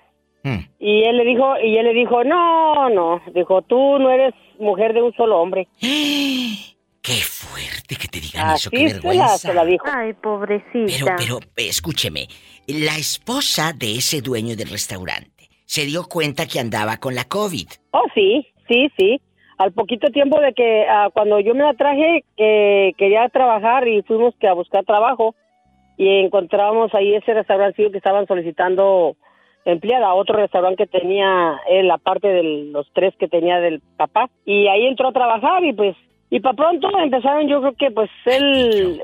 Y él le dijo, y él le dijo, no, no, dijo, tú no eres mujer de un solo hombre. Qué fuerte que te digan eso, Así qué se la, vergüenza. se la dijo. Ay, pobrecita. Pero, pero, eh, escúcheme, la esposa de ese dueño del restaurante se dio cuenta que andaba con la COVID. Oh, sí, sí, sí. Al poquito tiempo de que ah, cuando yo me la traje, que quería trabajar y fuimos que a buscar trabajo y encontramos ahí ese restaurante que estaban solicitando empleada, otro restaurante que tenía él, aparte de los tres que tenía del papá. Y ahí entró a trabajar y pues, y para pronto empezaron yo creo que pues él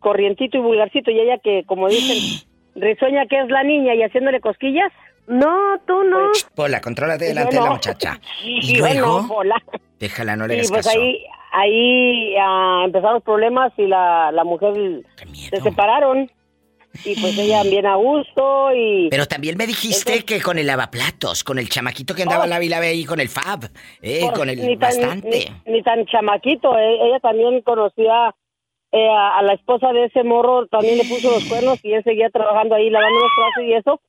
corrientito y vulgarcito y ella que como dicen, risueña que es la niña y haciéndole cosquillas. No, tú no. Pola, contrólate delante de la muchacha. Y, Y luego, bueno, hola. déjala, no le Y pues caso. ahí, ahí ah, empezaron los problemas y la, la mujer se separaron. Y pues ella bien a gusto y... Pero también me dijiste que con el lavaplatos, con el chamaquito que andaba Oh. la vila ahí con el fab, eh, Por- con el ni tan- bastante. Ni, ni tan chamaquito. eh, Ella también conocía eh, a, a la esposa de ese morro, también le puso los cuernos y él seguía trabajando ahí, lavando los brazos y eso.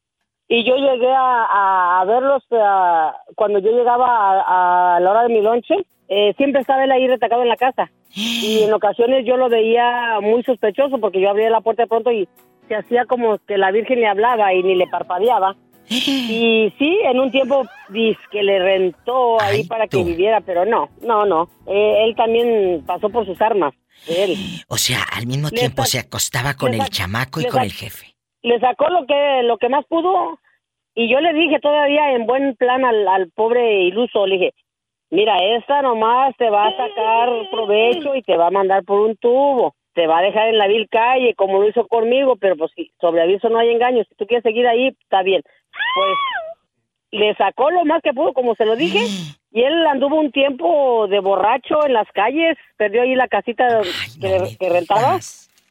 Y yo llegué a, a- a verlos eh, cuando yo llegaba a, a la hora de mi lonche. eh, siempre estaba él ahí retacado en la casa. Y en ocasiones yo lo veía muy sospechoso porque yo abría la puerta de pronto y se hacía como que la Virgen le hablaba y ni le parpadeaba. Y sí, en un tiempo que le rentó ahí para que viviera, pero no, no, no. Eh, él también pasó por sus armas. Él. O sea, al mismo Le tiempo se acostaba con el chamaco y con el jefe. Le sacó lo que lo que más pudo y yo le dije todavía en buen plan al, al pobre iluso, le dije, mira, esta nomás te va a sacar provecho y te va a mandar por un tubo. Te va a dejar en la vil calle como lo hizo conmigo, pero pues si sobre aviso no hay engaño. Si tú quieres seguir ahí, está bien. Pues le sacó lo más que pudo, como se lo dije, y él anduvo un tiempo de borracho en las calles, perdió ahí la casita que, que rentaba,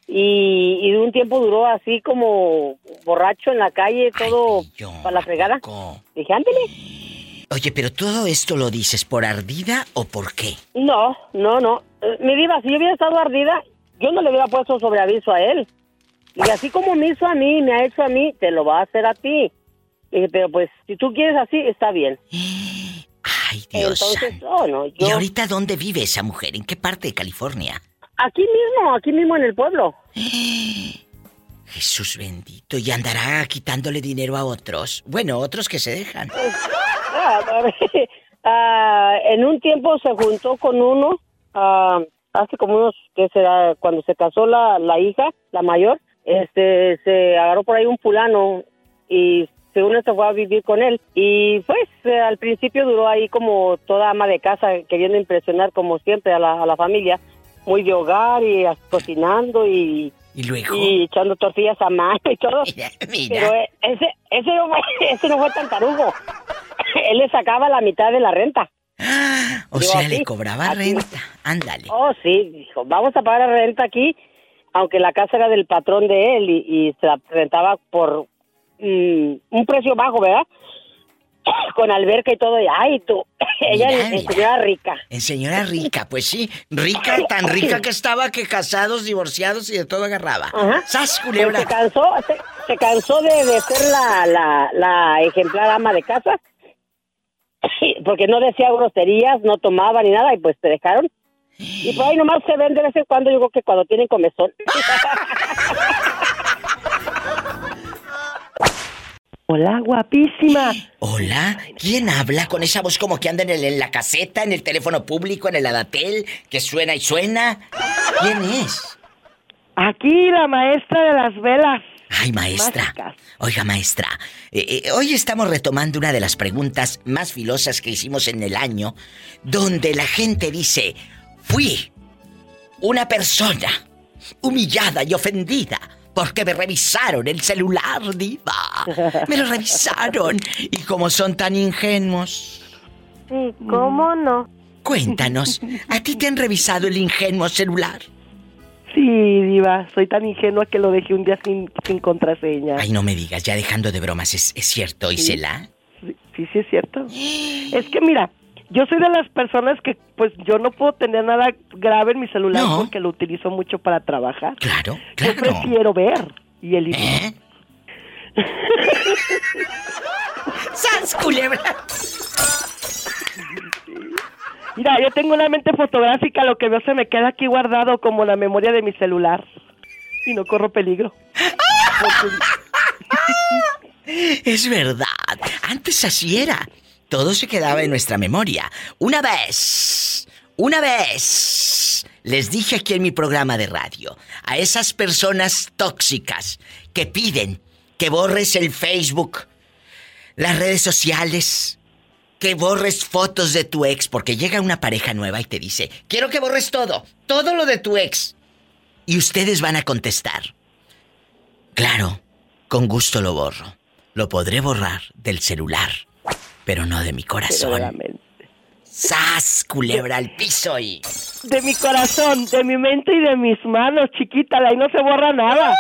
y, y de un tiempo duró así como borracho en la calle, todo para la fregada. Dije, ándele. Oye, pero todo esto lo dices por ardida o por qué? No, no, no. Eh, mi diva, si yo hubiera estado ardida, yo no le hubiera puesto sobre aviso a él. Y así como me hizo a mí, me ha hecho a mí, te lo va a hacer a ti. Pero pues, si tú quieres así, está bien. Ay, Dios. Entonces, no, ¿Y ahorita dónde vive esa mujer? ¿En qué parte de California? Aquí mismo, aquí mismo en el pueblo. Jesús bendito. ¿Y andará quitándole dinero a otros? Bueno, otros que se dejan. Ah, ah, en un tiempo se juntó con uno, ah, hace como unos, ¿qué será? Cuando se casó la, la hija, la mayor, este, se agarró por ahí un fulano y según esto fue a vivir con él. Y pues eh, al principio duró ahí como toda ama de casa, queriendo impresionar como siempre a la, a la familia, muy de hogar y cocinando y... Y luego. Y echando tortillas a mano y todo. mira. Pero ese, ese, no fue, ese no fue tan tarugo. Él le sacaba la mitad de la renta. O Digo, sea, aquí, le cobraba aquí. renta. Ándale. Oh, sí, dijo, vamos a pagar renta aquí, aunque la casa era del patrón de él y, y se la rentaba por mm, un precio bajo, ¿verdad? Con alberca y todo. Y, ay, tú, ella es señora rica. En señora rica, pues sí. Rica, tan rica que estaba que casados, divorciados y de todo agarraba. ¡Sas, culebra! Se cansó, se, se cansó de, de ser la, la, la ejemplar ama de casa, porque no decía groserías, no tomaba ni nada, y pues te dejaron. Y por ahí nomás se ven de vez en cuando, yo creo que cuando tienen comezón. Hola, guapísima. Hola, ¿quién habla con esa voz como que anda en, el- en la caseta, en el teléfono público, en el Adatel, que suena y suena? ¿Quién es? Aquí la maestra de las velas. Ay, maestra. Oiga, maestra, eh, eh, hoy estamos retomando una de las preguntas más filosas que hicimos en el año, donde la gente dice, fui una persona humillada y ofendida porque me revisaron el celular, diva. Me lo revisaron. Y como son tan ingenuos, Sí, ¿cómo no? cuéntanos, ¿a ti te han revisado el ingenuo celular? Sí, diva, soy tan ingenua que lo dejé un día sin, sin contraseña. Ay, no me digas, ya dejando de bromas, ¿es, es cierto, Isela? Sí, sí, sí es cierto. Es que mira, yo soy de las personas que pues yo no puedo tener nada grave en mi celular No. porque lo utilizo mucho para trabajar. Claro, Yo claro. prefiero ver y eliminar. ¿Eh? ¡Sas, culebra! Mira, yo tengo una mente fotográfica, lo que veo se me queda aquí guardado como la memoria de mi celular. Y no corro peligro. Es verdad. Antes así era. Todo se quedaba en nuestra memoria. Una vez, una vez, les dije aquí en mi programa de radio, a esas personas tóxicas que piden que borres el Facebook, las redes sociales, que borres fotos de tu ex, porque llega una pareja nueva y te dice, quiero que borres todo, todo lo de tu ex. Y ustedes van a contestar, claro, con gusto lo borro. Lo podré borrar del celular, pero no de mi corazón. ¡Sas! Culebra al piso y. De mi corazón, de mi mente y de mis manos, chiquita, ahí no se borra nada.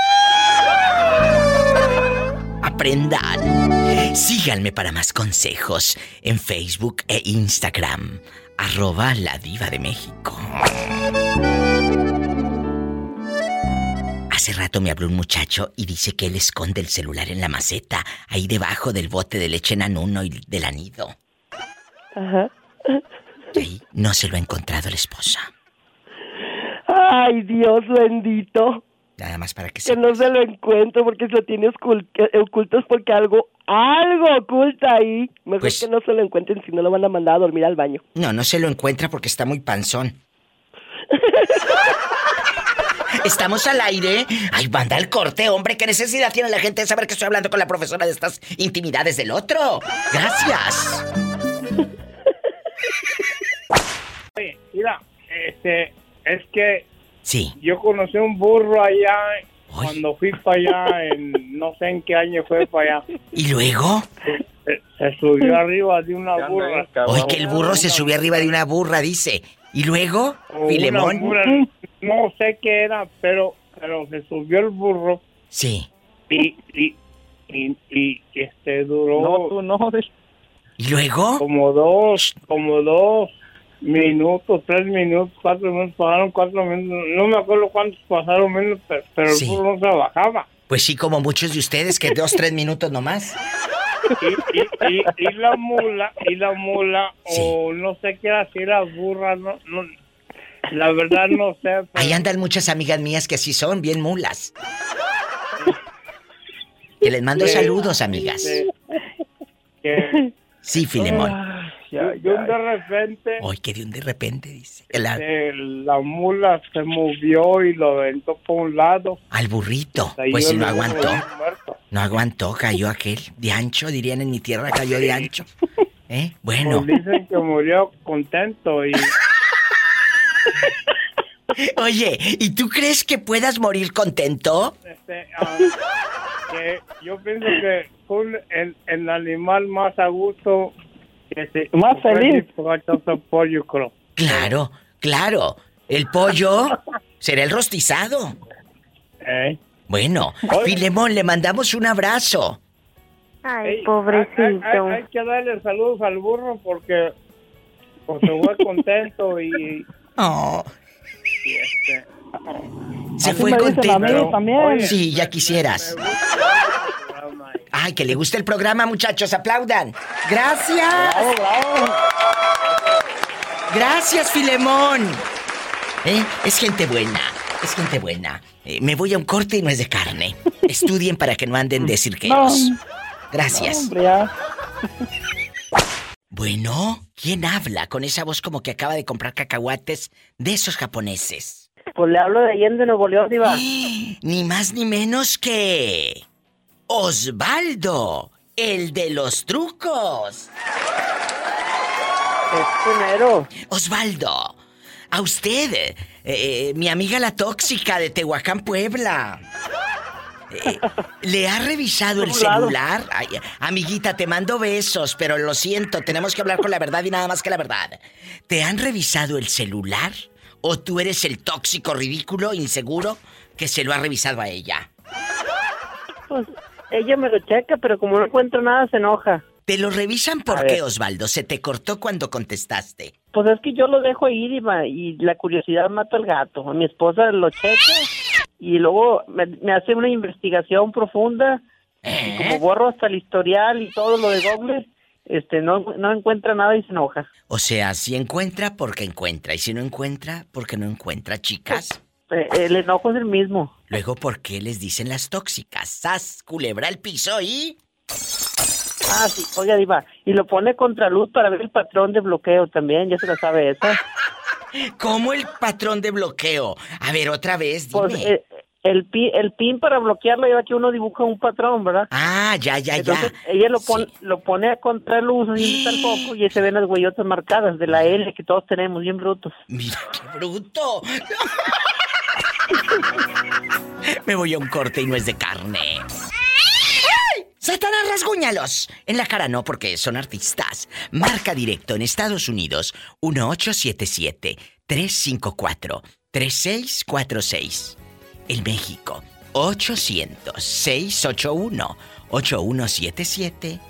Aprendan. Síganme para más consejos en Facebook e Instagram. Arroba la diva de México. Hace rato me habló un muchacho y dice que él esconde el celular en la maceta, ahí debajo del bote de leche nanuno y del anido. Ajá. Y ahí no se lo ha encontrado la esposa. Ay, Dios bendito. Nada más para que Que no se lo encuentro porque se lo tiene ocul- que- oculto es porque algo, algo oculta ahí. Mejor Pues- que no se lo encuentren si no lo van a mandar a dormir al baño. No, no se lo encuentra porque está muy panzón. Estamos al aire. Ay, manda el corte, hombre. ¿Qué necesidad tiene la gente de saber que estoy hablando con la profesora de estas intimidades del otro? Gracias. Oye, mira, este, es que Sí. yo conocí un burro allá cuando fui para allá, en no sé en qué año fue para allá. ¿Y luego? Se, se subió arriba de una burra. Hoy que el burro se subió arriba de una burra, dice. ¿Y luego? O Filemón. burra, no sé qué era, pero, pero se subió el burro. Sí. Y, y, y, y, este duró. No, tú no. ¿Y luego? Como dos, como dos minutos, tres minutos, cuatro minutos, pasaron cuatro minutos. No me acuerdo cuántos pasaron minutos, pero, pero Sí. el burro no trabajaba. Pues sí, como muchos de ustedes, que dos, tres minutos nomás. y, y, y, y la mula, y la mula, o no sé qué era, si era burra, no, no, la verdad no sé. pero- Ahí andan muchas amigas mías que sí son bien mulas. Que les mando saludos, amigas. que- Sí, Filemón. Yo, yo de repente, Hoy que de un de repente, dice. La- eh, la mula se movió y lo aventó por un lado. al burrito. Pues si no aguantó. No aguantó, cayó aquel. De ancho, dirían en mi tierra, cayó de ancho. ¿Eh? Bueno. Pues dicen que murió contento y Oye, ¿y tú crees que puedas morir contento? este, ah, que yo pienso que un- el, el animal más a gusto que se Más feliz. disfrutado por yo creo. Claro, claro. El pollo será el rostizado. ¿Eh? Bueno, Filemón, le mandamos un abrazo. Ay, Ey, pobrecito. Hay, hay- hay que darle saludos al burro porque pues, se fue contento y, Oh, y, este, se Así fue me contento. también. Sí, ya quisieras. Ay, que le gusta el programa, muchachos, aplaudan. Gracias. Gracias, Filemón. ¿Eh? Es gente buena, es gente buena. Eh, me voy a un corte y no es de carne. Estudien para que no anden de cirqueros. Gracias. Hombre, ya. Bueno, ¿quién habla con esa voz como que acaba de comprar cacahuates de esos japoneses? Pues le hablo de Allende, Nuevo León, Diva. Ni más ni menos que... Osvaldo, el de los trucos. Es primero. Osvaldo, a usted, eh, eh, mi amiga la tóxica de Tehuacán, Puebla. Eh, ¿Le ha revisado el celular? Ay, amiguita, te mando besos, pero lo siento, tenemos que hablar con la verdad y nada más que la verdad. ¿Te han revisado el celular? ¿O tú eres el tóxico, ridículo, inseguro que se lo ha revisado a ella? Pues ella me lo checa, pero como no encuentro nada, se enoja. ¿Te lo revisan por qué. Osvaldo? ¿Se te cortó cuando contestaste? Pues es que yo lo dejo ir Diva, y la curiosidad mata al gato. A mi esposa lo checa y luego me, me hace una investigación profunda. ¿Eh? Y como borro hasta el historial y todo lo de doble, este, no, no encuentra nada y se enoja. O sea, si encuentra, porque encuentra. Y si no encuentra, porque no encuentra, chicas. Eh, el enojo es el mismo. Luego, ¿por qué les dicen las tóxicas? ¡Sas! Culebra el piso y... Ah, sí, oiga, Diva. Y lo pone contra luz para ver el patrón de bloqueo también, ya se la sabe esa. ¿Cómo el patrón de bloqueo? A ver, otra vez, dime. Pues eh, el, pi- el pin para bloquearlo lleva que uno dibuja un patrón, ¿verdad? Ah, ya, ya, Entonces ya. ella lo pone, lo pone a contraluz, así está el foco y ahí se ven las huellotas marcadas de la L que todos tenemos, bien brutos. Mira, qué bruto. Me voy a un corte y no es de carne. ¡Ay! Satanás, rasguñalos. En la cara no, porque son artistas. Marca directo en Estados Unidos 1877-354-3646. En México 800-681-8177.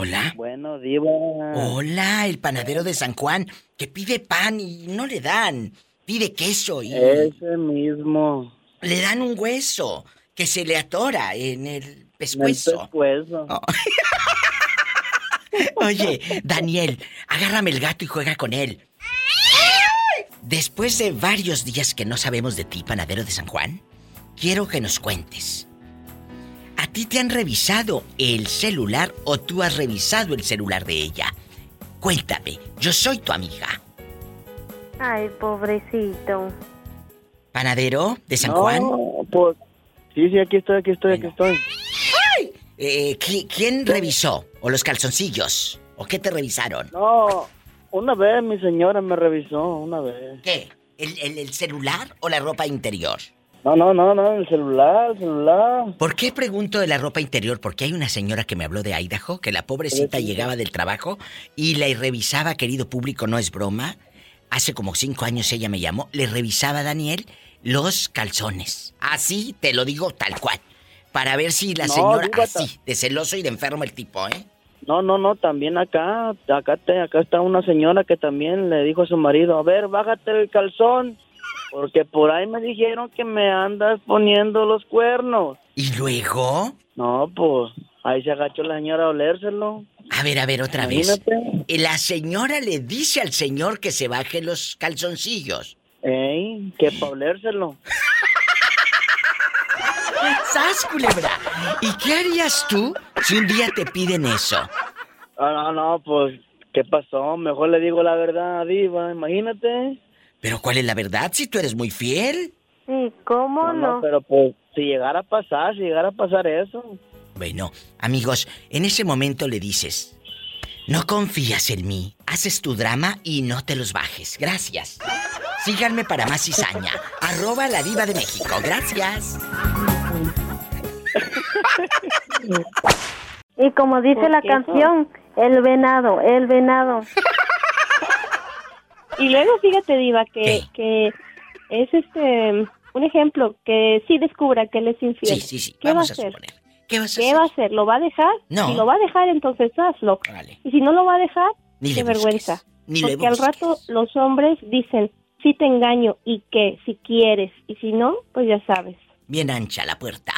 Hola. Bueno, Diva. Hola, el panadero de San Juan, que pide pan y no le dan. Pide queso y... Ese mismo. Le dan un hueso que se le atora en el pescuezo. pescuezo. Oh. Oye, Daniel, agárrame el gato y juega con él. Después de varios días que no sabemos de ti, panadero de San Juan, quiero que nos cuentes. ¿A ti te han revisado el celular o tú has revisado el celular de ella? Cuéntame, yo soy tu amiga. Ay, pobrecito. ¿Panadero de San No, Juan? pues, sí, sí, aquí estoy, aquí estoy, aquí estoy. Eh, ¿qui- ¿Quién revisó? ¿O los calzoncillos? ¿O qué te revisaron? No, una vez mi señora me revisó, una vez. ¿Qué? ¿El, el- el celular o la ropa interior? No, no, no, no, el celular, el celular. ¿Por qué pregunto de la ropa interior? Porque hay una señora que me habló de Idaho, que la pobrecita Sí, llegaba del trabajo y le revisaba, querido público, no es broma. Hace como cinco años ella me llamó, le revisaba a Daniel los calzones. Así te lo digo tal cual. Para ver si la No, señora, así, de celoso y de enfermo el tipo, ¿eh? No, no, no, también acá, acá, te, acá está una señora que también le dijo a su marido, a ver, bájate el calzón, porque por ahí me dijeron que me andas poniendo los cuernos. ¿Y luego? No, pues, ahí se agachó la señora a olérselo. A ver, a ver, otra Imagínate. vez. Eh, La señora le dice al señor que se baje los calzoncillos. Ey, que para olérselo. ¡Sas, culebra! ¿Y qué harías tú si un día te piden eso? Ah, no, no, pues, ¿qué pasó? Mejor le digo la verdad, Diva, imagínate. ¿Pero cuál es la verdad si tú eres muy fiel? Sí, ¿cómo No, no, no? pero pues, si llegara a pasar, si llegara a pasar eso. Bueno, amigos, en ese momento le dices, no confías en mí, haces tu drama y no te los bajes. Gracias. Síganme para más cizaña. Arroba la diva de México. Gracias. Y como dice la canción, el venado, el venado. Y luego fíjate, Diva, que, que es este un ejemplo que sí descubra que él es infiel. Sí, sí, sí. ¿Qué Vamos va a hacer? suponer. ¿Qué vas a ¿Qué hacer? va a hacer? ¿Lo va a dejar? No. Si lo va a dejar, entonces hazlo. Y si no lo va a dejar, Ni qué vergüenza. ni Porque al rato los hombres dicen, sí te engaño y que si quieres y si no, pues ya sabes. Bien ancha la puerta.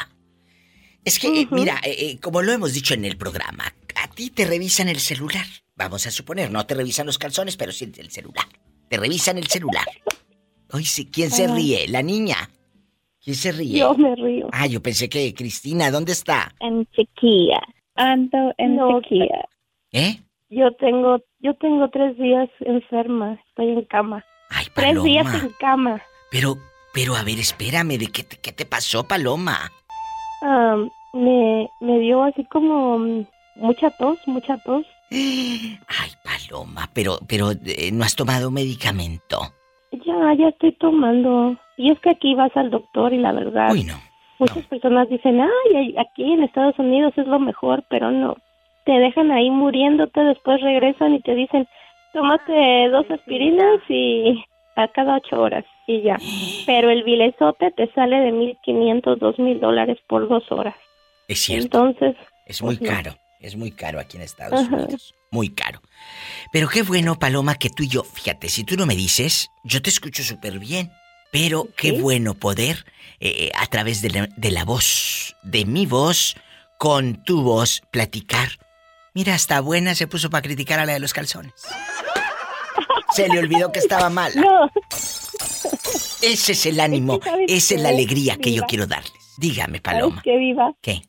Es que, eh, mira, eh, eh, como lo hemos dicho en el programa, a ti te revisan el celular. Vamos a suponer, no te revisan los calzones, pero sí el celular. Te revisan el celular. Oye, sí, ¿quién se ríe? ¿La niña? ¿Quién se ríe? Yo me río. Ah, yo pensé que Cristina, ¿dónde está? En sequía. Ando en sequía. ¿Eh? Yo tengo, yo tengo tres días enferma. Estoy en cama. tres Paloma. días en cama. Pero, pero a ver, espérame, ¿de qué te, qué te pasó, Paloma? Am, me, me dio así como mm, mucha tos, mucha tos. Ay, Paloma, pero, pero eh, no has tomado medicamento. Ya, ya estoy tomando. Y es que aquí vas al doctor y la verdad. Uy, no. Muchas personas dicen, ay, aquí en Estados Unidos es lo mejor, pero no. Te dejan ahí muriéndote, después regresan y te dicen, tómate dos aspirinas y a cada ocho horas y ya. Pero el bilezote te sale de mil quinientos, dos mil dólares por dos horas. Es cierto. Entonces, Es muy pues no. caro. Es muy caro aquí en Estados Ajá. Unidos. Muy caro. Pero qué bueno, Paloma, que tú y yo, fíjate, si tú no me dices, yo te escucho súper bien. Pero qué bueno poder, eh, a través de la, de la voz, de mi voz, con tu voz, platicar. Mira, hasta buena se puso para criticar a la de los calzones. Se le olvidó que estaba mala. No. Ese es el ánimo, ¿sabes esa es la alegría que yo quiero darles. Dígame, ¿sabes Paloma. qué, Viva? ¿Qué?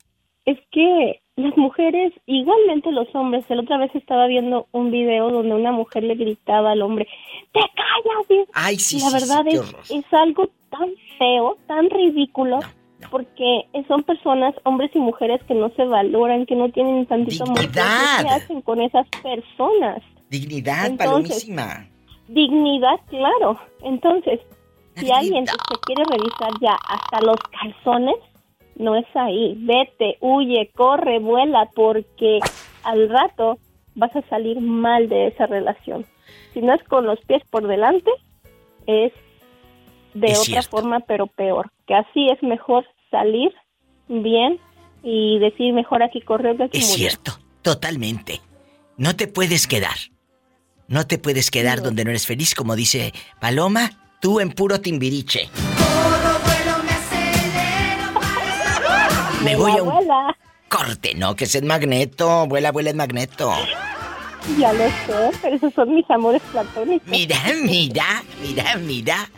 Es que las mujeres, igualmente los hombres, la otra vez estaba viendo un video donde una mujer le gritaba al hombre, ¡te callas! viejo". Ay, sí, la sí, verdad es, es algo tan feo, tan ridículo, porque son personas, hombres y mujeres que no se valoran, que no tienen tantito amor. ¿Qué hacen con esas personas? Dignidad, Entonces, palomísima. Dignidad, claro. Entonces, Si alguien te quiere revisar ya hasta los calzones, no es ahí. Vete, huye, corre, vuela, porque al rato vas a salir mal de esa relación. Si no es con los pies por delante, es de Es otra cierto. forma, pero peor. Que así es mejor salir bien y decir mejor aquí correr que aquí Es morir. cierto, totalmente. No te puedes quedar. No te puedes quedar donde no eres feliz, como dice Paloma, tú en puro timbiriche. Me voy a un corte, no, que es el magneto, vuela, vuela el magneto. ya lo sé, pero esos son mis amores platónicos. Mira, mira, mira, mira.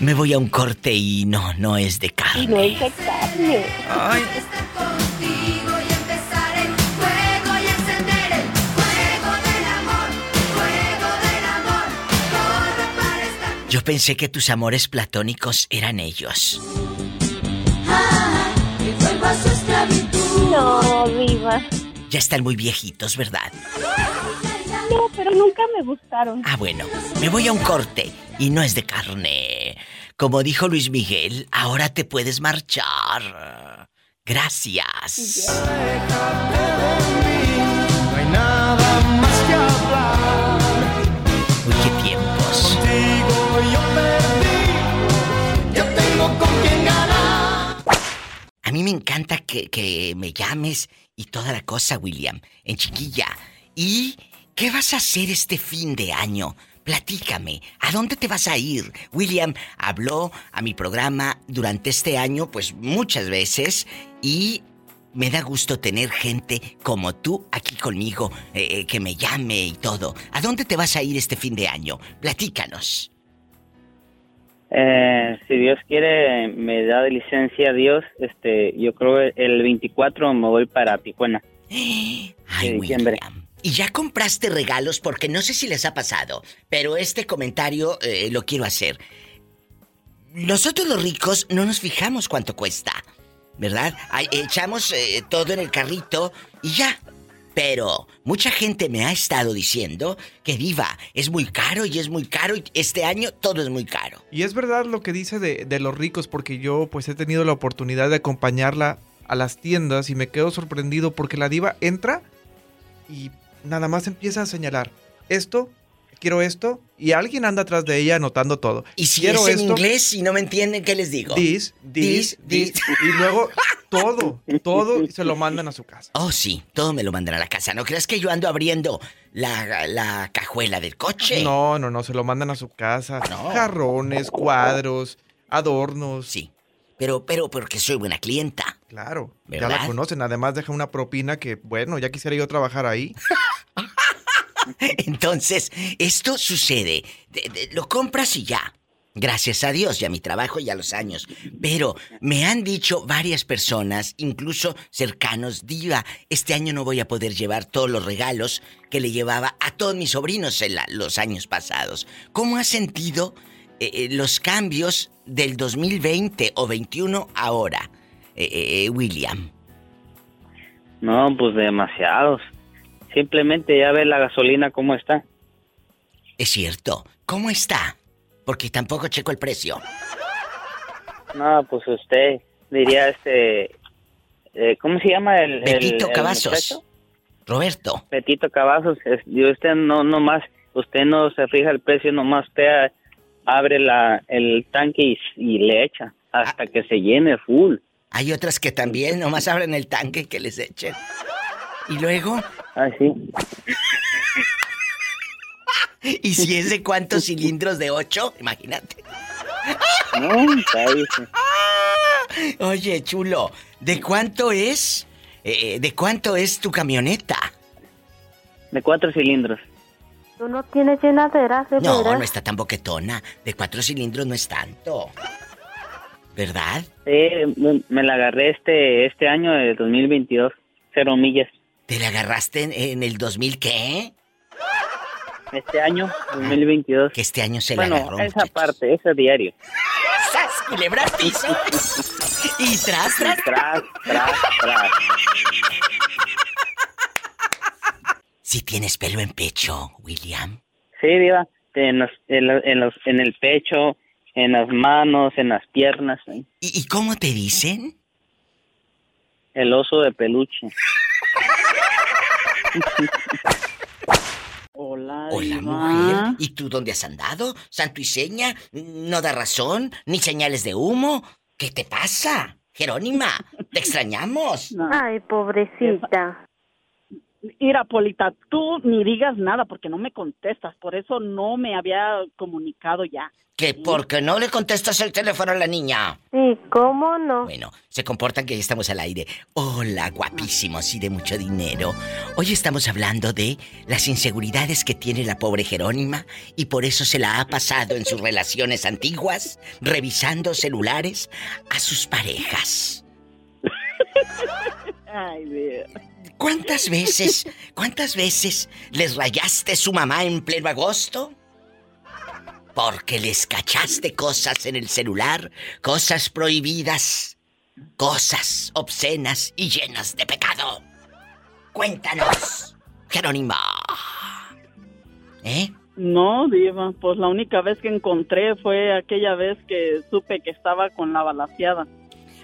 Me voy a un corte y no, no es de Y carne. no es de carne. Ay. Yo pensé que tus amores platónicos eran ellos. No, viva. Ya están muy viejitos, ¿verdad? No, pero nunca me gustaron. Ah, bueno, me voy a un corte y no es de carne. Como dijo Luis Miguel, ahora te puedes marchar. Gracias. Mí me encanta que, que me llames y toda la cosa, William, en chiquilla. ¿Y qué vas a hacer este fin de año? Platícame, ¿a dónde te vas a ir? William habló a mi programa durante este año, pues muchas veces, y me da gusto tener gente como tú aquí conmigo, eh, eh, que me llame y todo. ¿A dónde te vas a ir este fin de año? Platícanos. Eh, si Dios quiere, me da de licencia Dios. Este, yo creo el 24 me voy para Tijuana. Ay, de diciembre. ¿Y ya compraste regalos? Porque no sé si les ha pasado, pero este comentario eh, lo quiero hacer. Nosotros los ricos no nos fijamos cuánto cuesta, ¿verdad? Ay, echamos eh, todo en el carrito y ya. Pero mucha gente me ha estado diciendo que viva, es muy caro y es muy caro y este año todo es muy caro. Y es verdad lo que dice de, de los ricos, porque yo pues he tenido la oportunidad de acompañarla a las tiendas y me quedo sorprendido porque la diva entra y nada más empieza a señalar esto, quiero esto, y alguien anda atrás de ella anotando todo. Y si quiero es en esto, inglés y no me entienden, ¿qué les digo? This, this, this, y luego todo, todo se lo mandan a su casa. Oh, sí, todo me lo mandan a la casa. ¿No creas que yo ando abriendo la, la cajuela del coche? No, no, no, se lo mandan a su casa. Jarrones, cuadros, adornos. Sí. Pero, pero, porque soy buena clienta. Claro, ya ¿Verdad? la conocen. Además deja una propina que, bueno, ya quisiera yo trabajar ahí. Entonces, esto sucede. De- de- lo compras y ya. Gracias a Dios y a mi trabajo y a los años. Pero me han dicho varias personas, incluso cercanos, Diva, este año no voy a poder llevar todos los regalos que le llevaba a todos mis sobrinos los años pasados. ¿Cómo has sentido eh, eh, los cambios del 2020 o 21 ahora, eh, eh, William? No, pues demasiados. Simplemente ya ve la gasolina cómo está. Es cierto. ¿Cómo está? Porque tampoco checo el precio. No, pues usted diría este... eh, ¿Cómo se llama el... Betito el Cavazos. Roberto. Betito Cavazos. y usted no, no más, usted no se fija el precio, nomás usted abre la, el tanque y, y le echa hasta que se llene full. Hay otras que también nomás abren el tanque que les echen. Y luego. Ah, sí. ¿Y si es de cuántos cilindros de ocho? Imagínate. No, cállese. Oye, chulo, ¿de cuánto es? eh, ¿De cuánto es tu camioneta? De cuatro cilindros. Tú no tienes llenadera, de No, veras. no está tan boquetona. De cuatro cilindros no es tanto. ¿Verdad? Sí, me- me la agarré este este año de 2022, cero millas. ¿Te la agarraste en, en el 2000 qué? Este año, 2022. Que este año se bueno, la agarró. esa parte, ese diario. ¡Sas! Culebra piso. y tras, tras. Tras, tras, tras. Si tienes pelo en pecho, William. Sí, diva, en, los, en, los- en, los- en el pecho, en las manos, en las piernas. ¿eh? ¿Y, y cómo te dicen? El oso de peluche. Hola, Hola, mujer. ¿Y tú dónde has andado? ¿Santo y seña? ¿No da razón? ¿Ni señales de humo? ¿Qué te pasa? Jerónima, te extrañamos. Ay, pobrecita. Mira, Polita, tú ni digas nada porque no me contestas, por eso no me había comunicado ya. ¿Que porque no le contestas el teléfono a la niña? Sí, ¿cómo no? Bueno, se comportan que ya estamos al aire. Hola, guapísimos y de mucho dinero. Hoy estamos hablando de las inseguridades que tiene la pobre Jerónima y por eso se la ha pasado en sus relaciones antiguas revisando celulares a sus parejas. Ay, Dios. ¿Cuántas veces, cuántas veces les rayaste su mamá en pleno agosto? Porque les cachaste cosas en el celular, cosas prohibidas, cosas obscenas y llenas de pecado. Cuéntanos, Jerónima. ¿Eh? No, Diva, pues la única vez que encontré fue aquella vez que supe que estaba con la balaseada.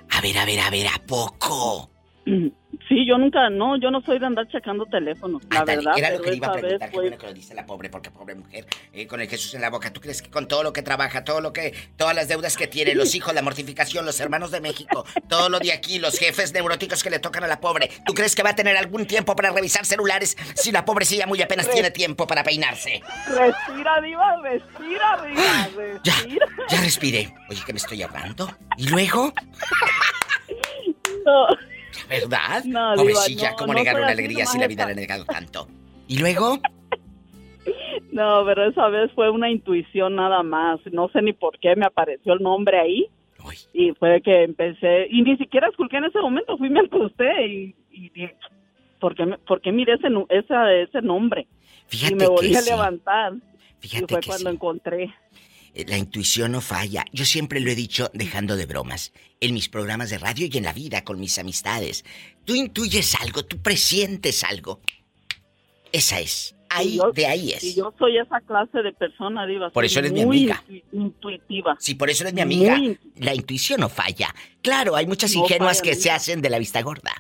A ver, a ver, a ver, ¿a poco? Sí, yo nunca, no, yo no soy de andar checando teléfonos, la Ándale, verdad, era lo que le iba a preguntar, qué fue... bueno que lo dice la pobre, porque pobre mujer, eh, con el Jesús en la boca. ¿Tú crees que con todo lo que trabaja, todo lo que, todas las deudas que tiene, los hijos, la mortificación, los hermanos de México, todo lo de aquí, los jefes neuróticos que le tocan a la pobre, ¿tú crees que va a tener algún tiempo para revisar celulares si la pobrecilla muy apenas tiene tiempo para peinarse? Respira, Diva, respira, Diva, Ya, respira. ya respiré. Oye, que me estoy ahogando. ¿Y luego? No. ¿Verdad? No, Pobrecilla, no, ¿cómo no negar una alegría si la vida le ha negado tanto? ¿Y luego? No, pero esa vez fue una intuición nada más. No sé ni por qué me apareció el nombre ahí. Y fue que empecé, y ni siquiera esculqué en ese momento, fui me acosté y, y dije, ¿por qué, me- por qué miré ese, esa- ese nombre? Fíjate y me volví que a sí. levantar. Fíjate y fue que cuando encontré. Eh, La intuición no falla. Yo siempre lo he dicho dejando de bromas. En mis programas de radio y en la vida con mis amistades. Tú intuyes algo, tú presientes algo. Esa es. Ahí, yo- de ahí es. Y yo soy esa clase de persona, Diva. Por eso eres mi amiga. intu- intuitiva. Sí, por eso eres mi amiga. Muy La intuición no falla. Claro, hay muchas No ingenuas falla que se hacen de la vista gorda.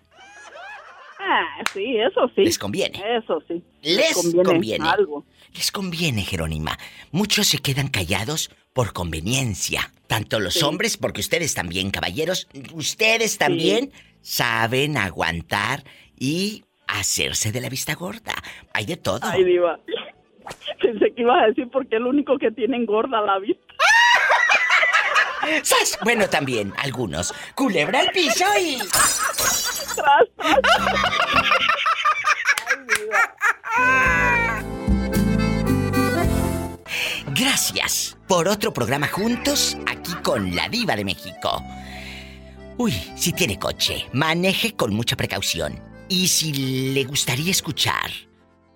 Ah, sí, eso sí. Les conviene. Eso sí. Les conviene. Algo. Les conviene, Jerónima. Muchos se quedan callados por conveniencia. Tanto los Sí. hombres, porque ustedes también, caballeros, ustedes también saben aguantar y hacerse de la vista gorda. Hay de todo. Ay, Diva. Pensé que ibas a decir porque es lo único que tienen gorda la vista. ¡Sas! Bueno, también, algunos. Culebra al piso y... Gracias por otro programa juntos aquí con la diva de México. Uy, si tiene coche, maneje con mucha precaución. Y si le gustaría escuchar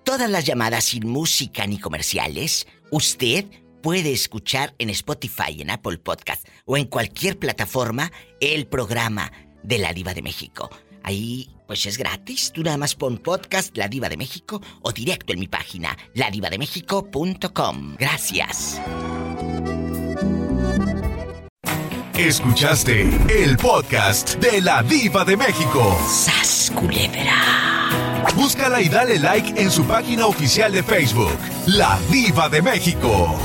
todas las llamadas sin música ni comerciales, usted puede escuchar en Spotify, en Apple Podcast o en cualquier plataforma el programa de la diva de México. Ahí, pues es gratis. Tú nada más pon podcast La Diva de México o directo en mi página, ladivademéxico.com. Gracias. Escuchaste el podcast de la Diva de México. ¡Sas, culebra! Búscala y dale like en su página oficial de Facebook, La Diva de México.